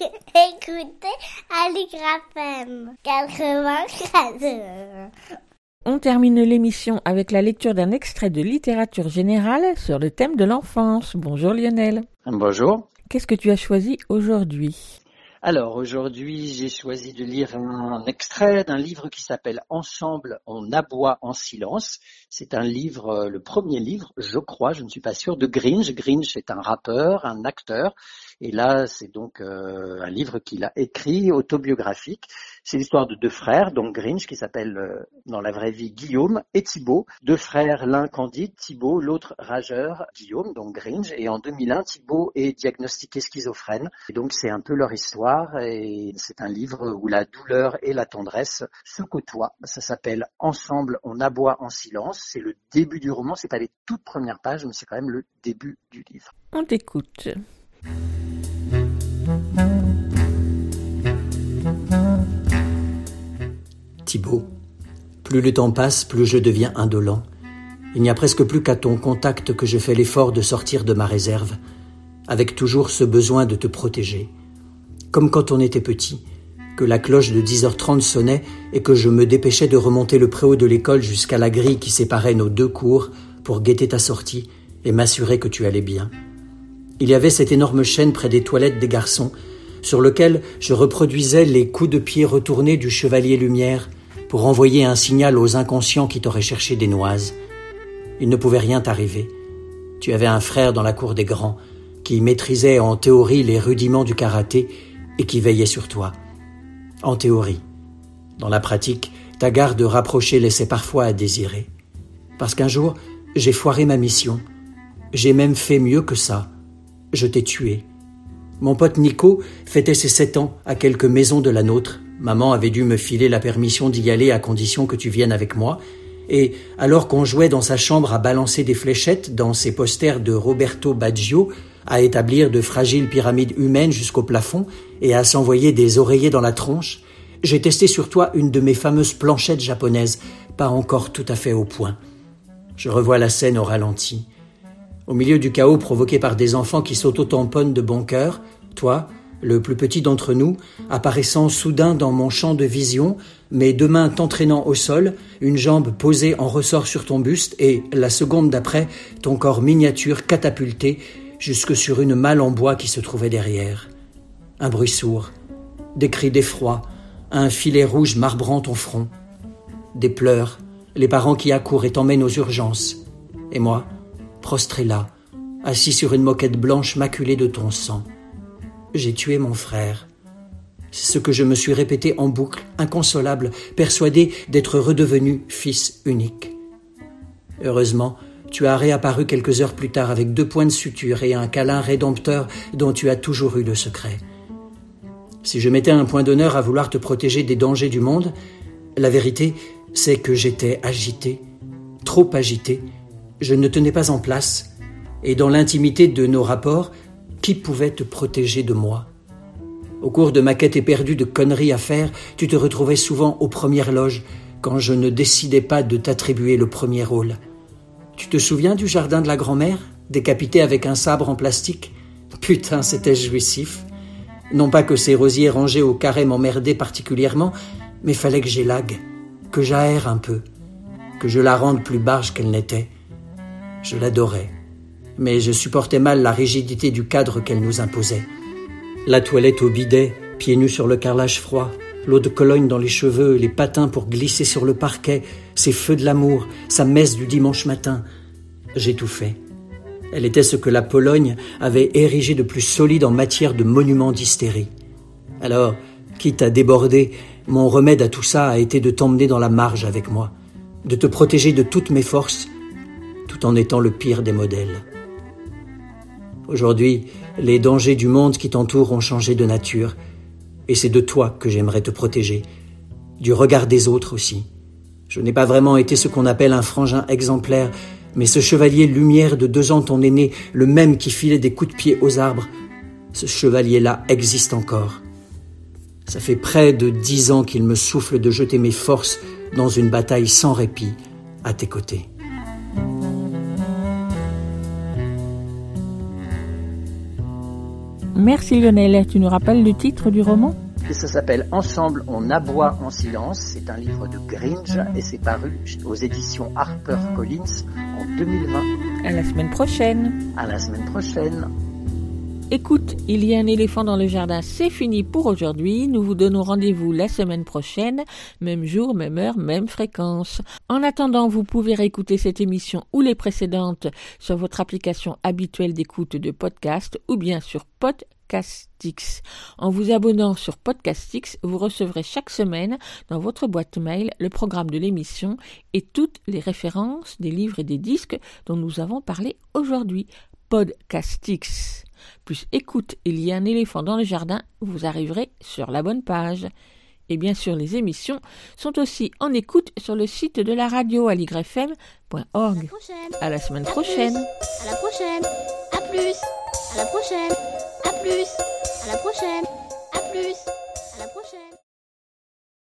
Aligraphem 94. On termine l'émission avec la lecture d'un extrait de littérature générale sur le thème de l'enfance. Bonjour Lionel. Bonjour. Qu'est-ce que tu as choisi aujourd'hui? Alors aujourd'hui, j'ai choisi de lire un extrait d'un livre qui s'appelle Ensemble, on aboie en silence. C'est un livre, euh, le premier livre, je crois, je ne suis pas sûr, de Grinch. Grinch est un rappeur, un acteur. Et là, c'est donc euh, un livre qu'il a écrit, autobiographique. C'est l'histoire de deux frères, donc Grinch, qui s'appellent euh, dans la vraie vie Guillaume et Thibaut. Deux frères, l'un candide, Thibaut, l'autre rageur, Guillaume, donc Grinch. Et en 2001, Thibaut est diagnostiqué schizophrène. Et donc c'est un peu leur histoire. Et c'est un livre où la douleur et la tendresse se côtoient. Ça s'appelle Ensemble, on aboie en silence. C'est le début du roman. C'est pas les toutes premières pages, mais c'est quand même le début du livre. On t'écoute. Thibaut, plus le temps passe, plus je deviens indolent. Il n'y a presque plus qu'à ton contact que je fais l'effort de sortir de ma réserve, avec toujours ce besoin de te protéger. Comme quand on était petit, que la cloche de 10h30 sonnait et que je me dépêchais de remonter le préau de l'école jusqu'à la grille qui séparait nos deux cours pour guetter ta sortie et m'assurer que tu allais bien. Il y avait cette énorme chaîne près des toilettes des garçons, sur lequel je reproduisais les coups de pied retournés du chevalier Lumière pour envoyer un signal aux inconscients qui t'auraient cherché des noises. Il ne pouvait rien t'arriver. Tu avais un frère dans la cour des grands, qui maîtrisait en théorie les rudiments du karaté et qui veillait sur toi. En théorie. Dans la pratique, ta garde rapprochée laissait parfois à désirer. Parce qu'un jour, j'ai foiré ma mission. J'ai même fait mieux que ça. Je t'ai tué. Mon pote Nico fêtait ses sept ans à quelques maisons de la nôtre. Maman avait dû me filer la permission d'y aller à condition que tu viennes avec moi. Et alors qu'on jouait dans sa chambre à balancer des fléchettes dans ses posters de Roberto Baggio, à établir de fragiles pyramides humaines jusqu'au plafond et à s'envoyer des oreillers dans la tronche, j'ai testé sur toi une de mes fameuses planchettes japonaises, pas encore tout à fait au point. Je revois la scène au ralenti. Au milieu du chaos provoqué par des enfants qui s'auto-tamponnent de bon cœur, toi, le plus petit d'entre nous, apparaissant soudain dans mon champ de vision, mes deux mains t'entraînant au sol, une jambe posée en ressort sur ton buste et, la seconde d'après, ton corps miniature catapulté jusque sur une malle en bois qui se trouvait derrière. Un bruit sourd, des cris d'effroi, un filet rouge marbrant ton front, des pleurs, les parents qui accourent et t'emmènent aux urgences, et moi, prostré là, assis sur une moquette blanche maculée de ton sang. J'ai tué mon frère. C'est ce que je me suis répété en boucle, inconsolable, persuadé d'être redevenu fils unique. Heureusement, tu as réapparu quelques heures plus tard avec deux points de suture et un câlin rédempteur dont tu as toujours eu le secret. Si je mettais un point d'honneur à vouloir te protéger des dangers du monde, la vérité, c'est que j'étais agité, trop agité. Je ne tenais pas en place, et dans l'intimité de nos rapports, qui pouvait te protéger de moi? Au cours de ma quête éperdue de conneries à faire, tu te retrouvais souvent aux premières loges, quand je ne décidais pas de t'attribuer le premier rôle. Tu te souviens du jardin de la grand-mère, décapité avec un sabre en plastique? Putain, c'était jouissif. Non pas que ces rosiers rangés au carré m'emmerdaient particulièrement, mais fallait que j'élague, que j'aère un peu, que je la rende plus barge qu'elle n'était. Je l'adorais, mais je supportais mal la rigidité du cadre qu'elle nous imposait. La toilette au bidet, pieds nus sur le carrelage froid, l'eau de Cologne dans les cheveux, les patins pour glisser sur le parquet, ses feux de l'amour, sa messe du dimanche matin. Fait. Elle était ce que la Pologne avait érigé de plus solide en matière de monument d'hystérie. Alors, quitte à déborder, mon remède à tout ça a été de t'emmener dans la marge avec moi, de te protéger de toutes mes forces, tout en étant le pire des modèles. Aujourd'hui, les dangers du monde qui t'entoure ont changé de nature, et c'est de toi que j'aimerais te protéger, du regard des autres aussi. Je n'ai pas vraiment été ce qu'on appelle un frangin exemplaire, mais ce chevalier lumière de deux ans ton aîné, le même qui filait des coups de pied aux arbres, ce chevalier-là existe encore. Ça fait près de dix ans qu'il me souffle de jeter mes forces dans une bataille sans répit à tes côtés. Merci Lionel. Tu nous rappelles le titre du roman? Et ça s'appelle Ensemble, on aboie en silence. C'est un livre de Gringe et c'est paru aux éditions Harper Collins en 2020. À la semaine prochaine. À la semaine prochaine. Écoute, il y a un éléphant dans le jardin, c'est fini pour aujourd'hui. Nous vous donnons rendez-vous la semaine prochaine, même jour, même heure, même fréquence. En attendant, vous pouvez réécouter cette émission ou les précédentes sur votre application habituelle d'écoute de podcast ou bien sur Podcastix. En vous abonnant sur Podcastix, vous recevrez chaque semaine dans votre boîte mail le programme de l'émission et toutes les références des livres et des disques dont nous avons parlé aujourd'hui. Podcastix plus écoute, il y a un éléphant dans le jardin, vous arriverez sur la bonne page. Et bien sûr, les émissions sont aussi en écoute sur le site de la radio à ligrefm.org. À la semaine prochaine. À la prochaine. À plus. À la prochaine. À plus. À la prochaine. À plus. À.